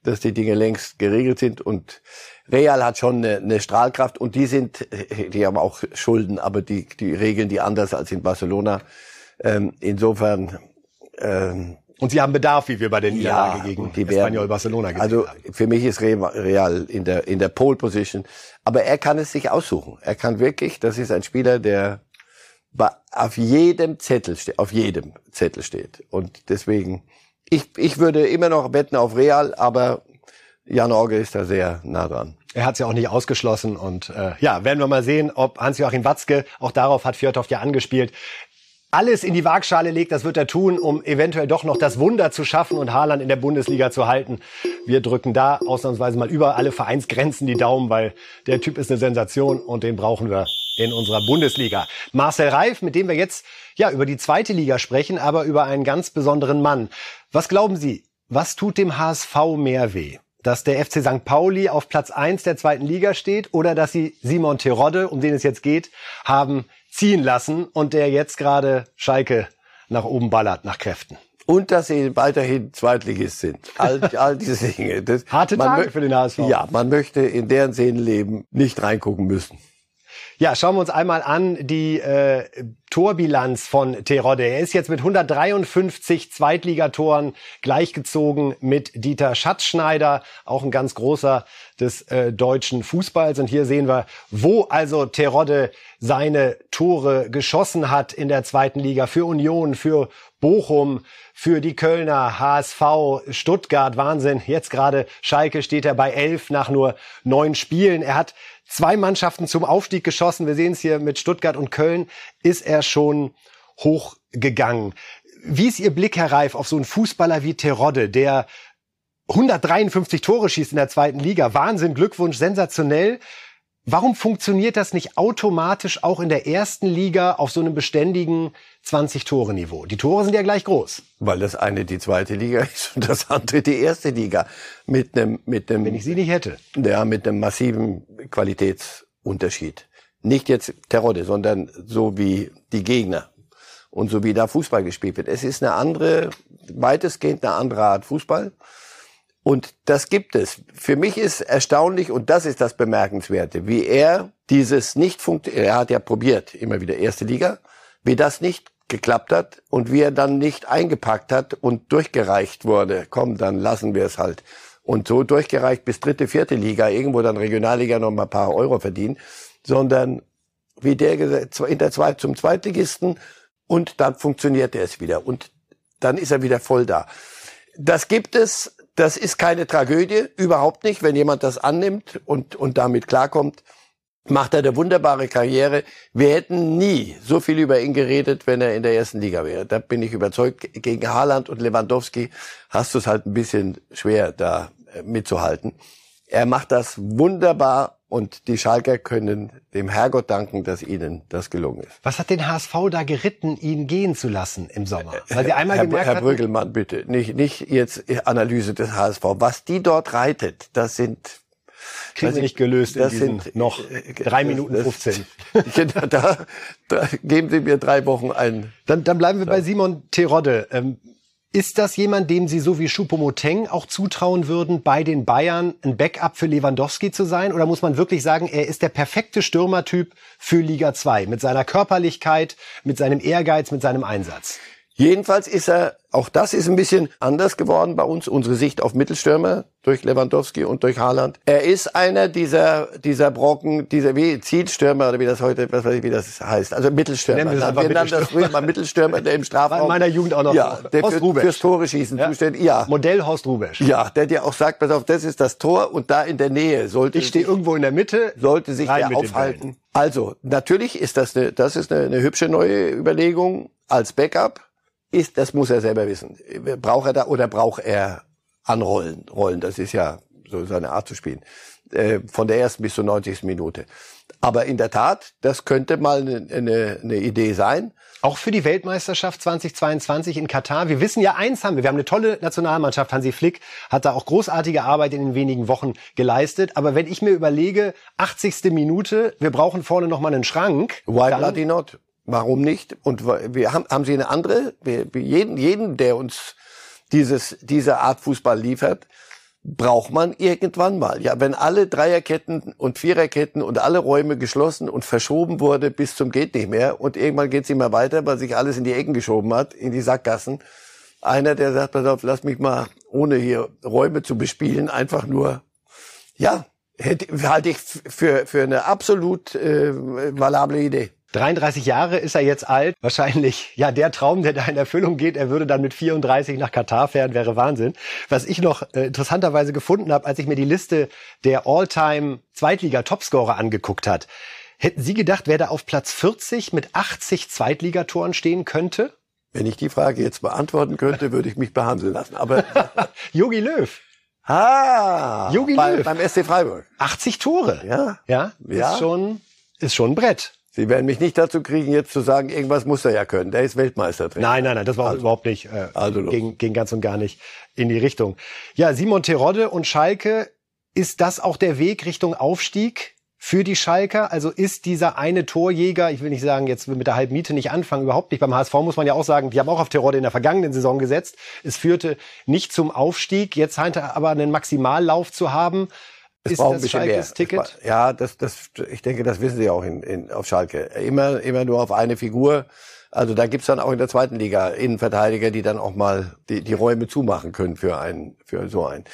dass die Dinge längst geregelt sind und Real hat schon eine, eine Strahlkraft und die sind, die haben auch Schulden, aber die, die regeln die anders als in Barcelona. Ähm, insofern. Ähm, und sie haben Bedarf, wie wir bei den Niederlage ja, gegen die Espanyol Barcelona gesehen Also haben. für mich ist Real in der in der Pole Position, aber er kann es sich aussuchen. Er kann wirklich, das ist ein Spieler, der auf jedem Zettel steht, auf jedem Zettel steht. Und deswegen, ich, ich würde immer noch wetten auf Real, aber Jan Orge ist da sehr nah dran. Er hat es ja auch nicht ausgeschlossen und äh, ja, werden wir mal sehen, ob Hans-Joachim Watzke, auch darauf hat Fjordhoff ja angespielt, alles in die Waagschale legt, das wird er tun, um eventuell doch noch das Wunder zu schaffen und Haaland in der Bundesliga zu halten. Wir drücken da ausnahmsweise mal über alle Vereinsgrenzen die Daumen, weil der Typ ist eine Sensation und den brauchen wir in unserer Bundesliga. Marcel Reif, mit dem wir jetzt ja über die zweite Liga sprechen, aber über einen ganz besonderen Mann. Was glauben Sie, was tut dem HSV mehr weh? Dass der FC St. Pauli auf Platz eins der zweiten Liga steht oder dass sie Simon Terodde, um den es jetzt geht, haben ziehen lassen und der jetzt gerade Schalke nach oben ballert, nach Kräften. Und dass sie weiterhin Zweitligist sind. All, all diese Dinge. Das, Harte Tage für den HSV. Ja, man möchte in deren Seelenleben nicht reingucken müssen. Ja, schauen wir uns einmal an die äh, Torbilanz von Terodde. Er ist jetzt mit 153 Zweitligatoren gleichgezogen mit Dieter Schatzschneider, auch ein ganz großer des äh, deutschen Fußballs. Und hier sehen wir, wo also Terodde seine Tore geschossen hat in der zweiten Liga für Union, für Bochum, für die Kölner, HSV, Stuttgart, Wahnsinn. Jetzt gerade Schalke steht er bei elf nach nur neun Spielen. Er hat zwei Mannschaften zum Aufstieg geschossen. Wir sehen es hier mit Stuttgart und Köln, ist er schon hochgegangen. Wie ist Ihr Blick, Herr Reif, auf so einen Fußballer wie Terodde, der 153 Tore schießt in der zweiten Liga? Wahnsinn, Glückwunsch, sensationell. Warum funktioniert das nicht automatisch auch in der ersten Liga auf so einem beständigen 20-Tore-Niveau? Die Tore sind ja gleich groß. Weil das eine die zweite Liga ist und das andere die erste Liga. Mit einem, mit einem, Wenn ich sie nicht hätte. Ja, mit einem massiven Qualitätsunterschied. Nicht jetzt Terodde, sondern so wie die Gegner und so wie da Fußball gespielt wird. Es ist eine andere, weitestgehend eine andere Art Fußball. Und das gibt es. Für mich ist erstaunlich, und das ist das Bemerkenswerte, wie er dieses nicht funktioniert, er hat ja probiert, immer wieder erste Liga, wie das nicht geklappt hat und wie er dann nicht eingepackt hat und durchgereicht wurde. Komm, dann lassen wir es halt. Und so durchgereicht bis dritte, vierte Liga, irgendwo dann Regionalliga noch mal ein paar Euro verdienen, sondern wie der in der Zweit zum Zweitligisten und dann funktioniert er es wieder und dann ist er wieder voll da. Das gibt es, das ist keine Tragödie, überhaupt nicht. Wenn jemand das annimmt und, und damit klarkommt, macht er eine wunderbare Karriere. Wir hätten nie so viel über ihn geredet, wenn er in der ersten Liga wäre. Da bin ich überzeugt. Gegen Haaland und Lewandowski hast du es halt ein bisschen schwer, da äh, mitzuhalten. Er macht das wunderbar und die Schalker können dem Herrgott danken, dass ihnen das gelungen ist. Was hat den HSV da geritten, ihn gehen zu lassen im Sommer? Weil sie einmal Herr, gemerkt Herr Brüggelmann, bitte. Nicht, nicht jetzt Analyse des HSV. Was die dort reitet, das sind kriegen ich, nicht gelöst das in diesen sind, noch äh, drei das- Minuten das- 15. Genau, da, da geben Sie mir drei Wochen ein. Dann, dann bleiben wir bei Simon Terodde. Ähm, ist das jemand, dem Sie so wie Choupo-Moteng auch zutrauen würden, bei den Bayern ein Backup für Lewandowski zu sein? Oder muss man wirklich sagen, er ist der perfekte Stürmertyp für Liga 2 mit seiner Körperlichkeit, mit seinem Ehrgeiz, mit seinem Einsatz? Jedenfalls ist er, auch das ist ein bisschen anders geworden bei uns, unsere Sicht auf Mittelstürmer durch Lewandowski und durch Haaland. Er ist einer dieser, dieser Brocken, dieser wie Zielstürmer oder wie das heute, was weiß ich, wie das heißt. Also Mittelstürmer. Nennen wir wir nannten das Mittelstürmer. früher mal Mittelstürmer, der im Strafraum. War in meiner Jugend auch noch Ja, der Horst für, fürs Tore schießen Ja. zuständig. Ja. Modell Horst Rubesch. Ja, der dir auch sagt, pass auf, das ist das Tor und da in der Nähe sollte Ich stehe irgendwo in der Mitte. sollte sich der aufhalten. Also, natürlich ist das eine, das ist eine, eine hübsche neue Überlegung als Backup. Ist, das muss er selber wissen. Braucht er da oder braucht er anrollen? Rollen, das ist ja so seine Art zu spielen. Äh, von der ersten bis zur 90. Minute. Aber in der Tat, das könnte mal eine, eine, eine Idee sein. Auch für die Weltmeisterschaft 2022 in Katar. Wir wissen ja, eins haben wir. Wir haben eine tolle Nationalmannschaft. Hansi Flick hat da auch großartige Arbeit in den wenigen Wochen geleistet. Aber wenn ich mir überlege, 80. Minute, wir brauchen vorne noch mal einen Schrank. Why bloody not? Warum nicht? Und wir haben, haben Sie eine andere? Wir, jeden, jeden, der uns dieses, diese Art Fußball liefert, braucht man irgendwann mal. Ja, wenn alle Dreierketten und Viererketten und alle Räume geschlossen und verschoben wurde bis zum geht nicht mehr und irgendwann geht's immer weiter, weil sich alles in die Ecken geschoben hat, in die Sackgassen. Einer, der sagt, pass auf, lass mich mal, ohne hier Räume zu bespielen, einfach nur, ja, hätte, halte ich für, für eine absolut äh, valable Idee. 33 Jahre ist er jetzt alt. Wahrscheinlich, ja, der Traum, der da in Erfüllung geht, er würde dann mit 34 nach Katar fahren, wäre Wahnsinn. Was ich noch äh, interessanterweise gefunden habe, als ich mir die Liste der All-Time Zweitliga-Topscorer angeguckt hat, hätten Sie gedacht, wer da auf Platz 40 mit 80 Zweitligatoren stehen könnte? Wenn ich die Frage jetzt beantworten könnte, würde ich mich behandeln lassen. Aber Jogi Löw. ah, Jogi bei, Löw. beim SC Freiburg. 80 Tore. Ja. Ja, Ja. ist schon, ist schon ein Brett. Sie werden mich nicht dazu kriegen, jetzt zu sagen, irgendwas muss er ja können. Der ist Weltmeister drin. Nein, nein, nein, das war auch überhaupt nicht, äh, Also ging, ging ganz und gar nicht in die Richtung. Ja, Simon Terodde und Schalke, ist das auch der Weg Richtung Aufstieg für die Schalker? Also ist dieser eine Torjäger, ich will nicht sagen, jetzt mit der Halbmiete nicht anfangen, überhaupt nicht. Beim HSV muss man ja auch sagen, die haben auch auf Terodde in der vergangenen Saison gesetzt. Es führte nicht zum Aufstieg. Jetzt scheint er aber einen Maximallauf zu haben. Es ist braucht ein bisschen Schalkes mehr. Ticket? Es Ja, das, das, ich denke, das wissen Sie auch in, in, auf Schalke. Immer, immer nur auf eine Figur. Also da gibt's dann auch in der zweiten Liga Innenverteidiger, die dann auch mal die, die Räume zumachen können für einen, für so einen.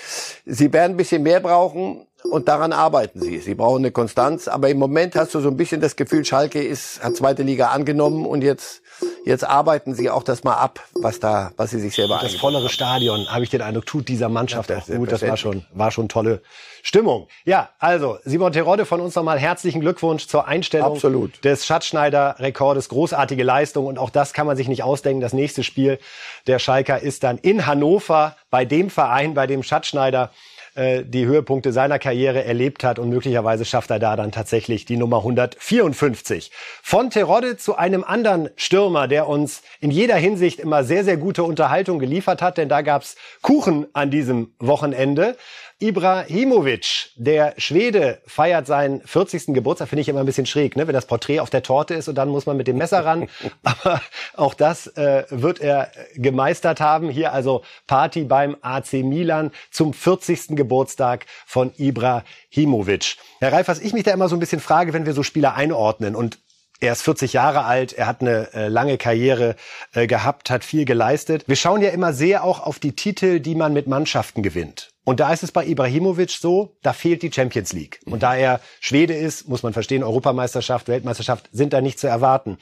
Sie werden ein bisschen mehr brauchen und daran arbeiten sie. Sie brauchen eine Konstanz, aber im Moment hast du so ein bisschen das Gefühl, Schalke ist, hat zweite Liga angenommen und jetzt, jetzt arbeiten sie auch das mal ab, was da, was sie sich selber Das vollere Stadion, habe ich den Eindruck, tut dieser Mannschaft auch gut. Das war schon, war schon tolle Stimmung. Ja, also Simon Terodde von uns nochmal herzlichen Glückwunsch zur Einstellung Absolut. des Schatzschneider-Rekordes. Großartige Leistung und auch das kann man sich nicht ausdenken. Das nächste Spiel der Schalker ist dann in Hannover bei dem Verein, bei dem Schatzschneider äh, die Höhepunkte seiner Karriere erlebt hat und möglicherweise schafft er da dann tatsächlich die Nummer 154. Von Terodde zu einem anderen Stürmer, der uns in jeder Hinsicht immer sehr, sehr gute Unterhaltung geliefert hat, denn da gab's Kuchen an diesem Wochenende. Ibrahimovic, der Schwede, feiert seinen 40. Geburtstag. Finde ich immer ein bisschen schräg, ne? wenn das Porträt auf der Torte ist und dann muss man mit dem Messer ran. Aber auch das äh, wird er gemeistert haben. Hier also Party beim AC Milan zum 40. Geburtstag von Ibrahimovic. Herr Reif, was ich mich da immer so ein bisschen frage, wenn wir so Spieler einordnen und er ist 40 Jahre alt, er hat eine äh, lange Karriere äh, gehabt, hat viel geleistet. Wir schauen ja immer sehr auch auf die Titel, die man mit Mannschaften gewinnt. Und da ist es bei Ibrahimovic so, da fehlt die Champions League. Und da er Schwede ist, muss man verstehen, Europameisterschaft, Weltmeisterschaft sind da nicht zu erwarten.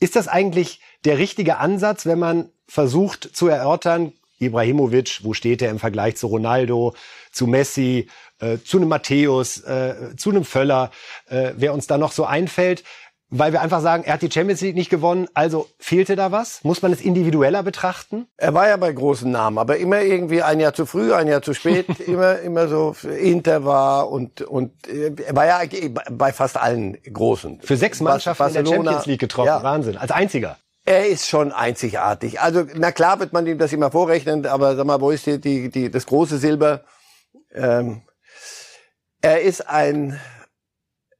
Ist das eigentlich der richtige Ansatz, wenn man versucht zu erörtern, Ibrahimovic, wo steht er im Vergleich zu Ronaldo, zu Messi, äh, zu einem Matthäus, äh, zu einem Völler, äh, wer uns da noch so einfällt, weil wir einfach sagen, er hat die Champions League nicht gewonnen, also fehlte da was? Muss man es individueller betrachten? Er war ja bei großen Namen, aber immer irgendwie ein Jahr zu früh, ein Jahr zu spät, immer immer so Inter war und und er war ja bei fast allen großen. Für sechs Mannschaften in der Barcelona- Champions League getroffen, Ja, Wahnsinn, als einziger. er ist schon einzigartig. Also na klar wird man ihm das immer vorrechnen, aber sag mal, wo ist hier die die das große Silber? Ähm, er ist ein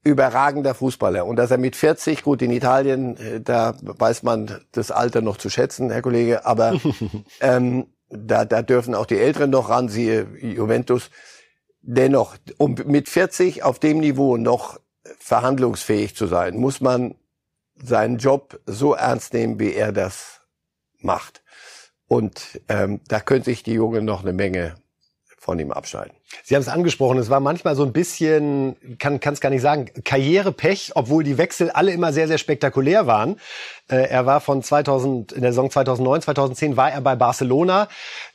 überragender Fußballer und dass er mit 40 gut in Italien, äh, da weiß man das Alter noch zu schätzen, Herr Kollege, aber ähm, da, da dürfen auch die Älteren noch ran, siehe Juventus. Dennoch, um mit 40 auf dem Niveau noch verhandlungsfähig zu sein, muss man seinen Job so ernst nehmen, wie er das macht. Und ähm, da könnte sich die Jungen noch eine Menge von ihm abschneiden. Sie haben es angesprochen, es war manchmal so ein bisschen, kann es gar nicht sagen, Karrierepech, obwohl die Wechsel alle immer sehr, sehr spektakulär waren. Äh, er war von 2000, in der Saison 2009, 2010 war er bei Barcelona.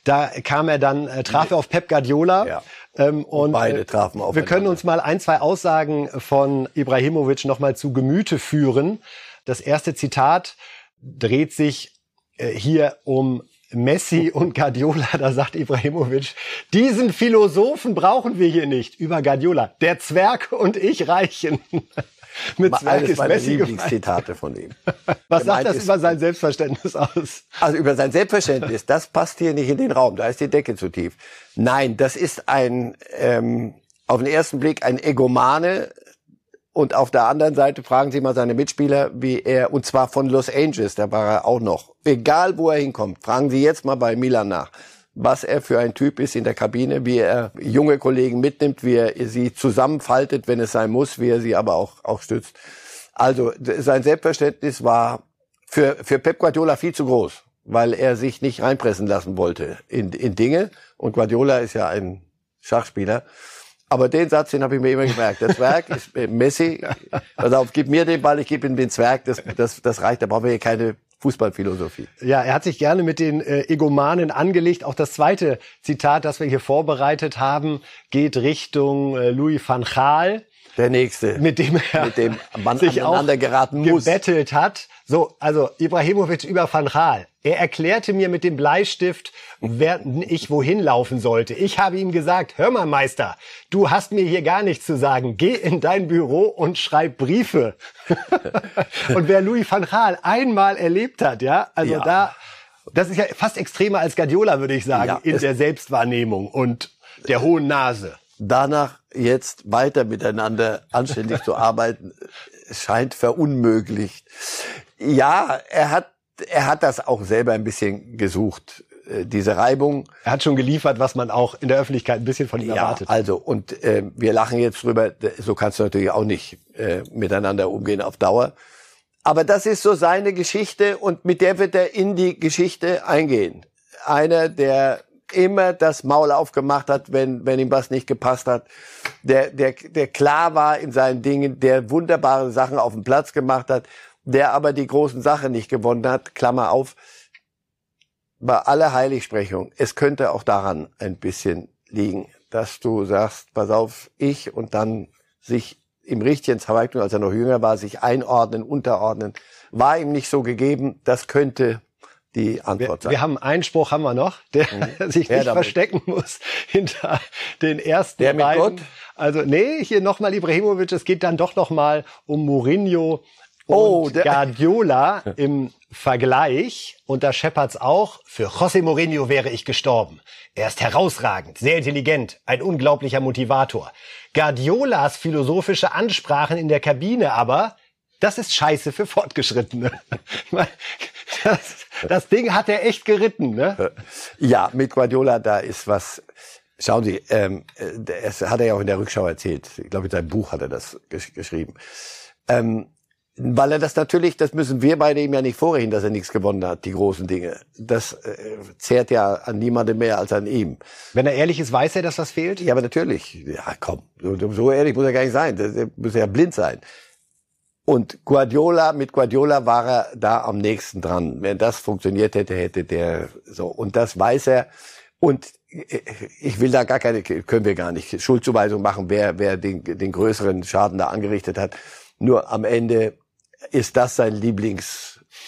Da kam er dann, äh, traf er auf Pep Guardiola. Ja. Ähm, und beide äh, trafen Wir aufeinander. können uns mal ein, zwei Aussagen von Ibrahimovic nochmal zu Gemüte führen. Das erste Zitat dreht sich äh, hier um Messi und Guardiola, da sagt Ibrahimovic, diesen Philosophen brauchen wir hier nicht. Über Guardiola. Der Zwerg und ich reichen. Mit Zwerg ist meiner Messi. Lieblingszitate von ihm. Was sagt gemeint das ist- über sein Selbstverständnis aus? Also über sein Selbstverständnis, das passt hier nicht in den Raum, da ist die Decke zu tief. Nein, das ist ein, ähm, auf den ersten Blick ein Egomane und auf der anderen Seite fragen Sie mal seine Mitspieler, wie er, und zwar von Los Angeles, da war er auch noch, egal wo er hinkommt, fragen Sie jetzt mal bei Milan nach, was er für ein Typ ist in der Kabine, wie er junge Kollegen mitnimmt, wie er sie zusammenfaltet, wenn es sein muss, wie er sie aber auch, auch stützt. Also sein Selbstverständnis war für, für Pep Guardiola viel zu groß, weil er sich nicht reinpressen lassen wollte in, in Dinge. Und Guardiola ist ja ein Schachspieler. Aber den Satz, den habe ich mir immer gemerkt. Der Zwerg ist äh, Messi. Pass auf, gib mir den Ball, ich gebe ihm den Zwerg. Das, das, das reicht. Da brauchen wir hier keine Fußballphilosophie. Ja, er hat sich gerne mit den äh, Egomanen angelegt. Auch das zweite Zitat, das wir hier vorbereitet haben, geht Richtung äh, Louis van Gaal. Der nächste. mit dem er Mit dem man sich auch aneinander geraten muss. gebettelt hat. So, also Ibrahimovic über Van Gaal. Er erklärte mir mit dem Bleistift, während ich wohin laufen sollte. Ich habe ihm gesagt, hör mal Meister, du hast mir hier gar nichts zu sagen. Geh in dein Büro und schreib Briefe. und wer Louis van Gaal einmal erlebt hat, ja, also Ja. da, das ist ja fast extremer als Guardiola, würde ich sagen, Ja, in der Selbstwahrnehmung und der hohen Nase. Danach jetzt weiter miteinander anständig zu arbeiten, scheint verunmöglicht. Ja, er hat, er hat das auch selber ein bisschen gesucht. äh, diese Reibung. Er hat schon geliefert, was man auch in der Öffentlichkeit ein bisschen von ihm ja, erwartet. Also und äh, wir lachen jetzt drüber. So kannst du natürlich auch nicht äh, miteinander umgehen auf Dauer. Aber das ist so seine Geschichte und mit der wird er in die Geschichte eingehen. Einer, der immer das Maul aufgemacht hat, wenn, wenn ihm was nicht gepasst hat, der, der, der klar war in seinen Dingen, der wunderbare Sachen auf dem Platz gemacht hat, der aber die großen Sachen nicht gewonnen hat, Klammer auf, bei aller Heiligsprechung, es könnte auch daran ein bisschen liegen, dass du sagst, pass auf, ich und dann sich im richtigen Zeitpunkt, als er noch jünger war, sich einordnen, unterordnen, war ihm nicht so gegeben. Das könnte die Antwort wir, sein. Wir haben einen Spruch haben wir noch, der mhm. sich Wer nicht damit? verstecken muss hinter den ersten der beiden. Also nee, hier nochmal Ibrahimovic, es geht dann doch nochmal um Mourinho oh, und Guardiola im Vergleich. Und da scheppert's auch, für José Mourinho wäre ich gestorben. Er ist herausragend, sehr intelligent, ein unglaublicher Motivator. Guardiolas philosophische Ansprachen in der Kabine aber, das ist scheiße für Fortgeschrittene. Das, das Ding hat er echt geritten, ne? Ja, mit Guardiola, da ist was. Schauen Sie, ähm, das hat er ja auch in der Rückschau erzählt. Ich glaube, in seinem Buch hat er das gesch geschrieben. Ähm, weil er das natürlich, das müssen wir beide ihm ja nicht vorrechnen, dass er nichts gewonnen hat, die großen Dinge. Das äh, zehrt ja an niemandem mehr als an ihm. Wenn er ehrlich ist, weiß er, dass das fehlt? Ja, aber natürlich. Ja, komm, so, so ehrlich muss er gar nicht sein. Er muss ja blind sein. Und Guardiola, mit Guardiola war er da am nächsten dran. Wenn das funktioniert hätte, hätte der so. Und das weiß er. Und äh, ich will da gar keine, können wir gar nicht Schuldzuweisung machen, wer, wer den, den größeren Schaden da angerichtet hat. Nur am Ende ist das sein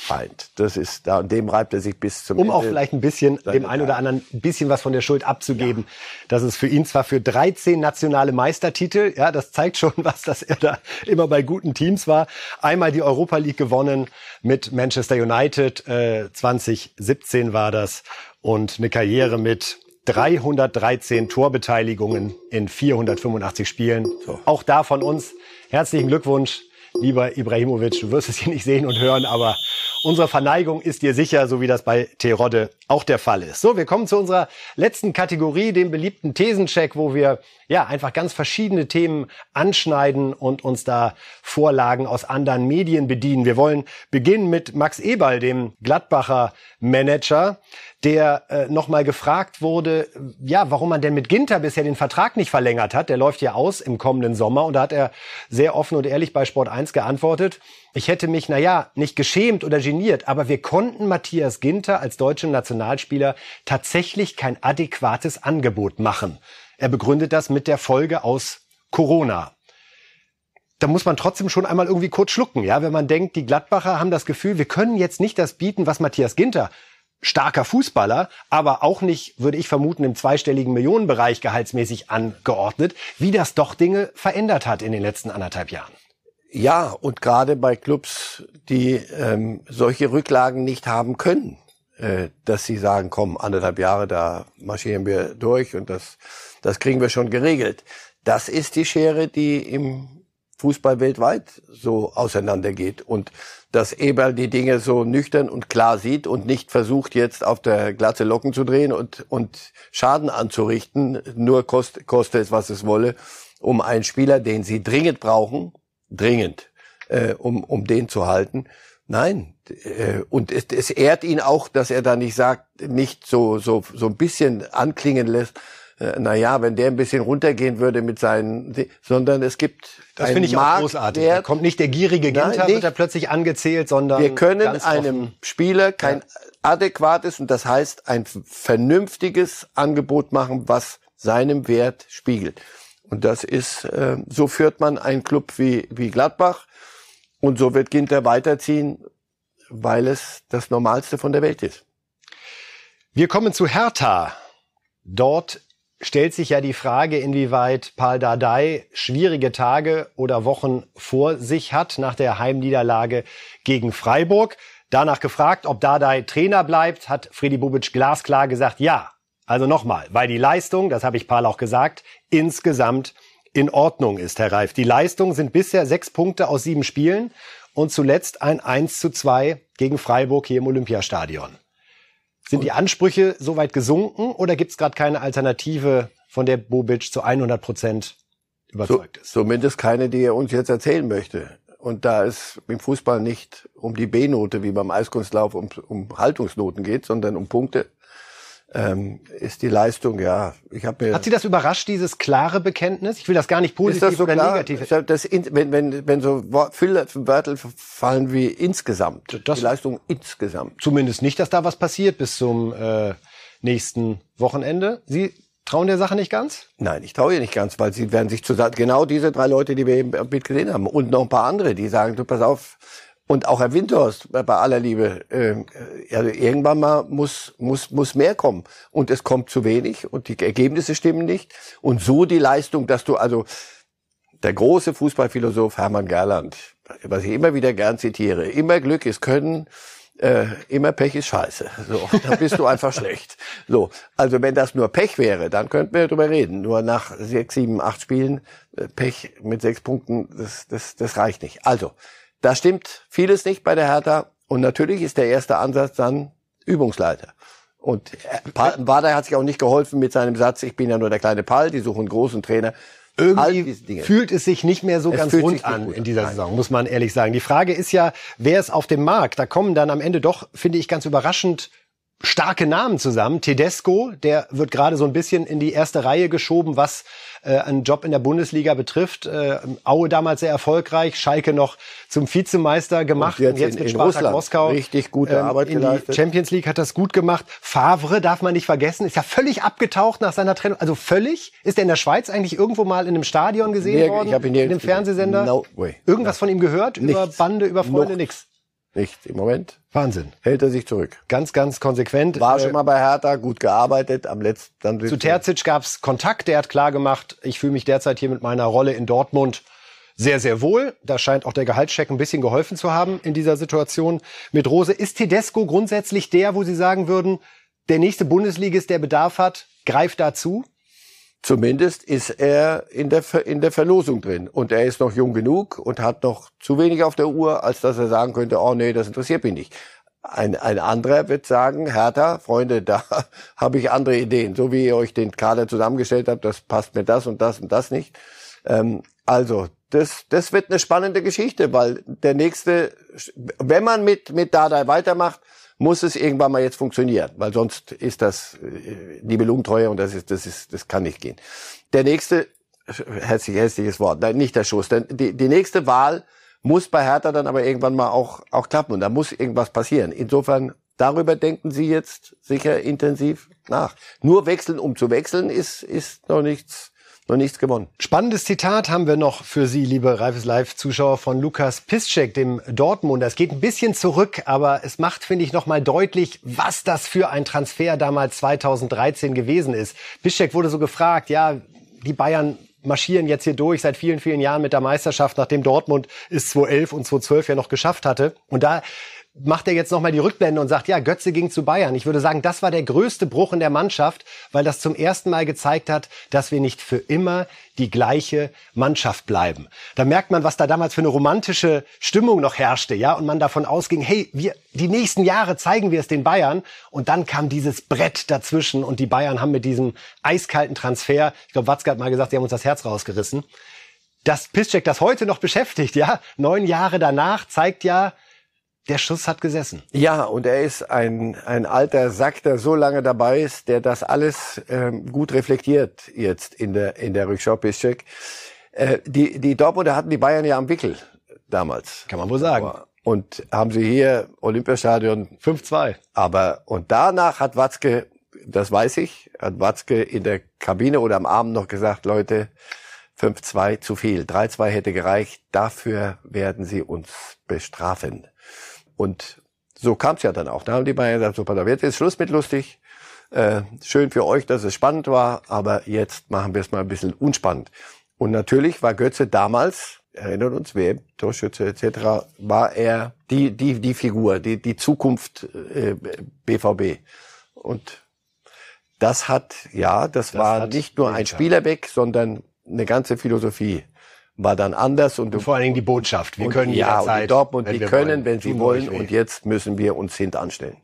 Lieblingsfeind. Das ist da und dem reibt er sich bis zum um Ende. Um auch vielleicht ein bisschen dem einen oder anderen ein bisschen was von der Schuld abzugeben, ja. dass es für ihn zwar für 13 nationale Meistertitel, ja, das zeigt schon was, dass er da immer bei guten Teams war. Einmal die Europa League gewonnen mit Manchester United, äh, 2017 war das und eine Karriere mit 313 Torbeteiligungen in 485 Spielen. So. Auch da von uns herzlichen Glückwunsch lieber Ibrahimovic, du wirst es hier nicht sehen und hören, aber unsere Verneigung ist dir sicher, so wie das bei Terodde auch der Fall ist. So, wir kommen zu unserer letzten Kategorie, dem beliebten Thesencheck, wo wir ja einfach ganz verschiedene Themen anschneiden und uns da Vorlagen aus anderen Medien bedienen. Wir wollen beginnen mit Max Eberl, dem Gladbacher Manager, der äh, nochmal gefragt wurde, ja, warum man denn mit Ginter bisher den Vertrag nicht verlängert hat. Der läuft ja aus im kommenden Sommer und da hat er sehr offen und ehrlich bei Sport 1 geantwortet. Ich hätte mich, na ja, nicht geschämt oder geniert, aber wir konnten Matthias Ginter als deutschen Nationalspieler tatsächlich kein adäquates Angebot machen. Er begründet das mit der Folge aus Corona da muss man trotzdem schon einmal irgendwie kurz schlucken, ja, wenn man denkt, die Gladbacher haben das Gefühl, wir können jetzt nicht das bieten, was Matthias Ginter starker Fußballer, aber auch nicht, würde ich vermuten, im zweistelligen Millionenbereich gehaltsmäßig angeordnet, wie das doch Dinge verändert hat in den letzten anderthalb Jahren. Ja, und gerade bei Clubs, die ähm, solche Rücklagen nicht haben können, äh, dass sie sagen, komm, anderthalb Jahre, da marschieren wir durch und das, das kriegen wir schon geregelt. Das ist die Schere, die im Fußball weltweit so auseinandergeht. Und dass Eberl die Dinge so nüchtern und klar sieht und nicht versucht, jetzt auf der Glatze Locken zu drehen und, und Schaden anzurichten, nur koste, koste es, was es wolle, um einen Spieler, den sie dringend brauchen, dringend, äh, um, um den zu halten. Nein, äh, und es, es ehrt ihn auch, dass er da nicht sagt, nicht so, so, so ein bisschen anklingen lässt, äh, na ja, wenn der ein bisschen runtergehen würde mit seinen, sondern es gibt das finde ich auch großartig. Da kommt nicht der gierige Ginter, Nein, wird er plötzlich angezählt, sondern wir können einem Spieler kein ja. adäquates und das heißt ein vernünftiges Angebot machen, was seinem Wert spiegelt. Und das ist, äh, so führt man einen Club wie, wie Gladbach und so wird Ginter weiterziehen, weil es das Normalste von der Welt ist. Wir kommen zu Hertha. Dort stellt sich ja die Frage, inwieweit Paul Dardai schwierige Tage oder Wochen vor sich hat nach der Heimniederlage gegen Freiburg. Danach gefragt, ob Dardai Trainer bleibt, hat Freddy Bubic glasklar gesagt, ja. Also nochmal, weil die Leistung, das habe ich Paul auch gesagt, insgesamt in Ordnung ist, Herr Reif. Die Leistungen sind bisher sechs Punkte aus sieben Spielen und zuletzt ein 1 zu 2 gegen Freiburg hier im Olympiastadion. Sind die Ansprüche soweit gesunken oder gibt es gerade keine Alternative, von der Bobic zu 100 Prozent überzeugt ist? Zumindest keine, die er uns jetzt erzählen möchte. Und da es im Fußball nicht um die B-Note wie beim Eiskunstlauf um, um Haltungsnoten geht, sondern um Punkte, ähm, ist die Leistung, ja, ich habe mir... Hat Sie das überrascht, dieses klare Bekenntnis? Ich will das gar nicht positiv so oder klar? negativ. Das, wenn, wenn, wenn so Wörter fallen wie insgesamt, Das- die Leistung insgesamt. Zumindest nicht, dass da was passiert bis zum äh, nächsten Wochenende. Sie trauen der Sache nicht ganz? Nein, ich traue ihr nicht ganz, weil sie werden sich zusammen, genau diese drei Leute, die wir eben mit gesehen haben und noch ein paar andere, die sagen, du pass auf, und auch Herr Windhorst, bei aller Liebe, äh, also irgendwann mal muss, muss, muss mehr kommen. Und es kommt zu wenig und die Ergebnisse stimmen nicht. Und so die Leistung, dass du also, der große Fußballphilosoph Hermann Gerland, was ich immer wieder gern zitiere, immer Glück ist Können, äh, immer Pech ist Scheiße. So, dann bist du einfach schlecht. So, also wenn das nur Pech wäre, dann könnten wir drüber reden. Nur nach sechs, sieben, acht Spielen äh, Pech mit sechs Punkten, das, das, das reicht nicht. Also, da stimmt vieles nicht bei der Hertha. Und natürlich ist der erste Ansatz dann Übungsleiter. Und Wader hat sich auch nicht geholfen mit seinem Satz, ich bin ja nur der kleine Pall, die suchen einen großen Trainer. Irgendwie fühlt es sich nicht mehr so Es ganz rund an in dieser. Saison, muss man ehrlich sagen. Die Frage ist ja, wer ist auf dem Markt? Da kommen dann am Ende doch, finde ich, ganz überraschend starke Namen zusammen. Tedesco, der wird gerade so ein bisschen in die erste Reihe geschoben, was äh, einen Job in der Bundesliga betrifft. Äh, Aue damals sehr erfolgreich, Schalke noch zum Vizemeister gemacht Und jetzt in- mit in Spartak Russland Moskau ähm, richtig gute Arbeit in geleistet. die Champions League hat das gut gemacht. Favre darf man nicht vergessen, ist ja völlig abgetaucht nach seiner Trennung. Also völlig? Ist er in der Schweiz eigentlich irgendwo mal in einem Stadion gesehen Nirg- worden? ich hab ihn in dem Fernsehsender? No way. Irgendwas von ihm gehört? Über Nichts. Bande, über Freunde? Noch Nix. Nicht im Moment. Wahnsinn. Hält er sich zurück. Ganz, ganz konsequent. War Äh, schon mal bei Hertha, gut gearbeitet, am letzten, dann Zu Terzic gab es Kontakt, der hat klar gemacht, ich fühle mich derzeit hier mit meiner Rolle in Dortmund sehr, sehr wohl. Da scheint auch der Gehaltscheck ein bisschen geholfen zu haben in dieser Situation mit Rose. Ist Tedesco grundsätzlich der, wo Sie sagen würden, der nächste Bundesligist, der Bedarf hat, greift dazu? Zumindest ist er in der, in der Verlosung drin. Und er ist noch jung genug und hat noch zu wenig auf der Uhr, als dass er sagen könnte, oh nee, das interessiert mich nicht. Ein, ein anderer wird sagen, Hertha, Freunde, da habe ich andere Ideen. So wie ihr euch den Kader zusammengestellt habt, das passt mir das und das und das nicht. Ähm, also, das, das wird eine spannende Geschichte, weil der nächste, wenn man mit, mit Dada weitermacht, muss es irgendwann mal jetzt funktionieren, weil sonst ist das äh, Nibelungentreue und das ist, das ist, das kann nicht gehen. Der nächste, herzlich, hässliches Wort, nein, nicht der Schuss, denn die, die nächste Wahl muss bei Hertha dann aber irgendwann mal auch, auch klappen und da muss irgendwas passieren. Insofern, darüber denken Sie jetzt sicher intensiv nach. Nur wechseln, um zu wechseln, ist, ist noch nichts, noch nichts gewonnen. Spannendes Zitat haben wir noch für Sie, liebe Reifes Live-Zuschauer, von Lukas Piszczek, dem Dortmunder. Es geht ein bisschen zurück, aber es macht, finde ich, nochmal deutlich, was das für ein Transfer damals 2013 gewesen ist. Piszczek wurde so gefragt, ja, die Bayern marschieren jetzt hier durch seit vielen, vielen Jahren mit der Meisterschaft, nachdem Dortmund es 2011 und 2012 ja noch geschafft hatte. Und da macht er jetzt nochmal die Rückblende und sagt, ja, Götze ging zu Bayern. Ich würde sagen, das war der größte Bruch in der Mannschaft, weil das zum ersten Mal gezeigt hat, dass wir nicht für immer die gleiche Mannschaft bleiben. Da merkt man, was da damals für eine romantische Stimmung noch herrschte, ja, und man davon ausging, hey, wir, die nächsten Jahre zeigen wir es den Bayern. Und dann kam dieses Brett dazwischen und die Bayern haben mit diesem eiskalten Transfer, ich glaube, Watzke hat mal gesagt, sie haben uns das Herz rausgerissen. Dass Piszczek das heute noch beschäftigt, ja, neun Jahre danach, zeigt ja, der Schuss hat gesessen. Ja, und er ist ein, ein alter Sack, der so lange dabei ist, der das alles ähm, gut reflektiert jetzt in der, in der Rückschau Piszczek. Äh, die, die Dortmunder hatten die Bayern ja am Wickel damals. Kann man wohl sagen. Und haben sie hier Olympiastadion 5-2. aber, und danach hat Watzke, das weiß ich, hat Watzke in der Kabine oder am Abend noch gesagt, Leute, 5-2 zu viel. 3-2 hätte gereicht. Dafür werden sie uns bestrafen. Und so kam es ja dann auch. Da haben die Bayern gesagt, so, pass auf, jetzt ist Schluss mit lustig. Äh, schön für euch, dass es spannend war, aber jetzt machen wir es mal ein bisschen unspannend. Und natürlich war Götze damals, erinnert uns, WM, Torschütze etc., war er die, die, die Figur, die, die Zukunft äh, BVB. Und das hat, ja, das, war hat nicht nur ein. Spieler weg, sondern eine ganze Philosophie war dann anders und, Und vor allen Dingen die Botschaft. Wir und können ja, und jederzeit, die Dortmund, wenn die wir können, wollen, wenn sie wollen und jetzt müssen wir uns hintanstellen.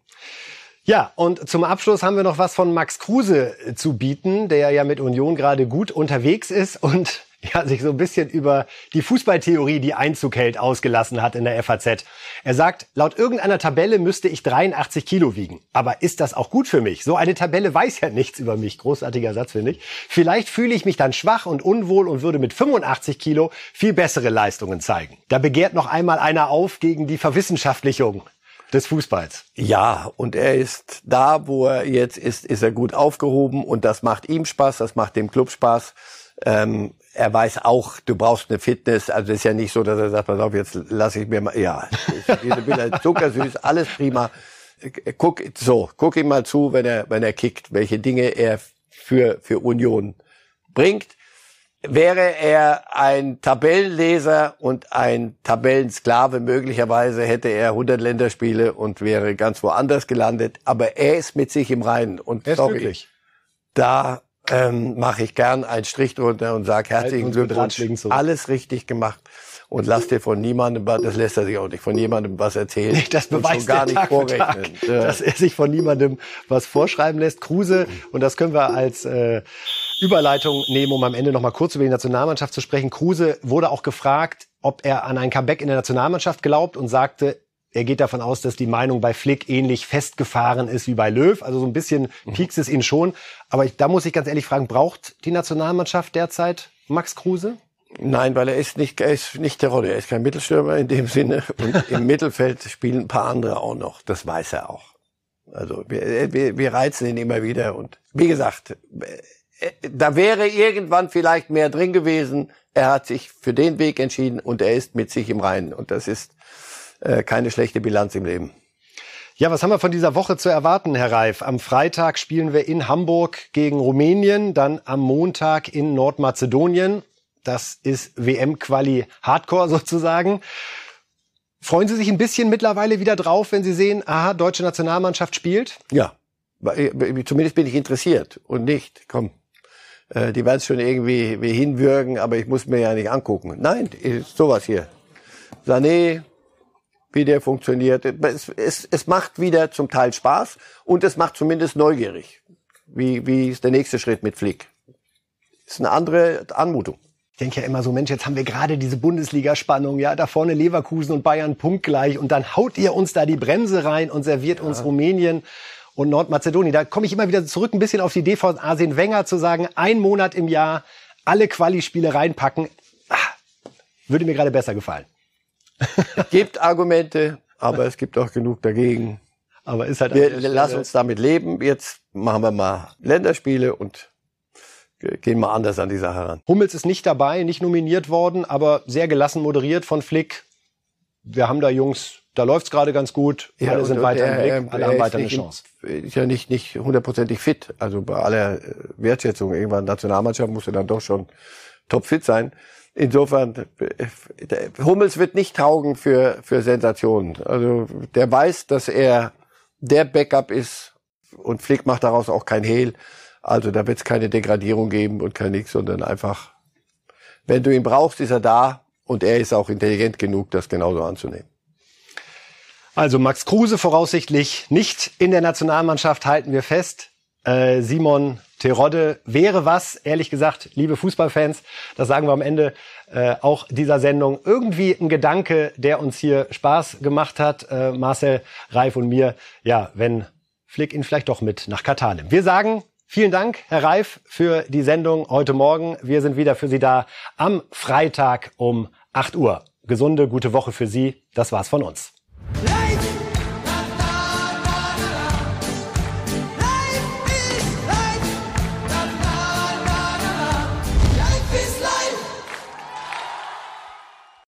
Ja, und zum Abschluss haben wir noch was von Max Kruse zu bieten, der ja mit Union gerade gut unterwegs ist und ja, sich so ein bisschen über die Fußballtheorie, die Einzug hält, ausgelassen hat in der FAZ. Er sagt, laut irgendeiner Tabelle müsste ich 83 Kilo wiegen. Aber ist das auch gut für mich? So eine Tabelle weiß ja nichts über mich. Großartiger Satz, finde ich. Vielleicht fühle ich mich dann schwach und unwohl und würde mit 85 Kilo viel bessere Leistungen zeigen. Da begehrt noch einmal einer auf gegen die Verwissenschaftlichung des Fußballs. Ja, und er ist da, wo er jetzt ist, ist er gut aufgehoben und das macht ihm Spaß, das macht dem Club Spaß. Ähm, er weiß auch, du brauchst eine Fitness. Also es ist ja nicht so, dass er sagt, pass auf, jetzt lasse ich mir mal, ja, diese Bilder zuckersüß, alles prima. Guck, so, guck ihm mal zu, wenn er, wenn er kickt, welche Dinge er für, für Union bringt. Wäre er ein Tabellenleser und ein Tabellensklave, möglicherweise hätte er 100 Länderspiele und wäre ganz woanders gelandet. Aber er ist mit sich im Reinen. Und er ist sorry, glücklich. da ähm, mache ich gern einen Strich drunter und sage herzlichen Glückwunsch, alles richtig gemacht. Und lass dir von niemandem, das lässt er sich auch nicht, von niemandem was erzählen. Nee, das beweist gar nicht vorrechnen. Tag, dass er sich von niemandem was vorschreiben lässt. Kruse, und das können wir als äh, Überleitung nehmen, um am Ende noch mal kurz über die Nationalmannschaft zu sprechen. Kruse wurde auch gefragt, ob er an ein Comeback in der Nationalmannschaft glaubt und sagte, er geht davon aus, dass die Meinung bei Flick ähnlich festgefahren ist wie bei Löw. Also so ein bisschen mhm. piekst es ihn schon. Aber ich, da muss ich ganz ehrlich fragen, braucht die Nationalmannschaft derzeit Max Kruse? Nein, weil er ist nicht, er ist nicht der Rolle. Er ist kein Mittelstürmer in dem Sinne. Und im Mittelfeld spielen ein paar andere auch noch. Das weiß er auch. Also wir, wir, wir reizen ihn immer wieder. Und wie gesagt, äh, da wäre irgendwann vielleicht mehr drin gewesen. Er hat sich für den Weg entschieden und er ist mit sich im Reinen. Und das ist äh, keine schlechte Bilanz im Leben. Ja, was haben wir von dieser Woche zu erwarten, Herr Reif? Am Freitag spielen wir in Hamburg gegen Rumänien, dann am Montag in Nordmazedonien. Das ist WM-Quali Hardcore sozusagen. Freuen Sie sich ein bisschen mittlerweile wieder drauf, wenn Sie sehen, aha, deutsche Nationalmannschaft spielt? Ja, äh, zumindest bin ich interessiert und nicht, komm, äh, die werden es schon irgendwie wie hinwürgen, aber ich muss mir ja nicht angucken. Nein, sowas hier. Sané, wie der funktioniert. Es, es, es macht wieder zum Teil Spaß und es macht zumindest neugierig. Wie, wie ist der nächste Schritt mit Flick? Ist eine andere Anmutung. Ich denke ja immer so, Mensch, jetzt haben wir gerade diese Bundesliga-Spannung, ja, da vorne Leverkusen und Bayern punktgleich und dann haut ihr uns da die Bremse rein und serviert ja. uns Rumänien und Nordmazedonien. Da komme ich immer wieder zurück, ein bisschen auf die Idee von Arsene Wenger zu sagen, ein Monat im Jahr alle Quali-Spiele reinpacken. Ah, würde mir gerade besser gefallen. Es gibt Argumente, aber es gibt auch genug dagegen. Aber ist halt wir lassen uns damit leben. Jetzt machen wir mal Länderspiele und gehen mal anders an die Sache ran. Hummels ist nicht dabei, nicht nominiert worden, aber sehr gelassen moderiert von Flick. Wir haben da Jungs, da läuft's gerade ganz gut. Ja, alle sind weiter im Blick, alle haben weiter eine Chance. Ist ja nicht nicht hundertprozentig fit. Also bei aller Wertschätzung irgendwann Nationalmannschaft muss er dann doch schon topfit sein. Insofern, Hummels wird nicht taugen für, für Sensationen. Also der weiß, dass er der Backup ist und Flick macht daraus auch kein Hehl. Also da wird es keine Degradierung geben und kein nix, sondern einfach, wenn du ihn brauchst, ist er da und er ist auch intelligent genug, das genauso anzunehmen. Also Max Kruse voraussichtlich nicht in der Nationalmannschaft, halten wir fest. Äh, Simon Terodde wäre was, ehrlich gesagt, liebe Fußballfans, das sagen wir am Ende äh, auch dieser Sendung, irgendwie ein Gedanke, der uns hier Spaß gemacht hat, äh, Marcel, Reif und mir, ja, wenn Flick ihn vielleicht doch mit nach Katar nimmt. Wir sagen vielen Dank, Herr Reif, für die Sendung heute Morgen. Wir sind wieder für Sie da am Freitag um 8 Uhr. Gesunde, gute Woche für Sie. Das war's von uns.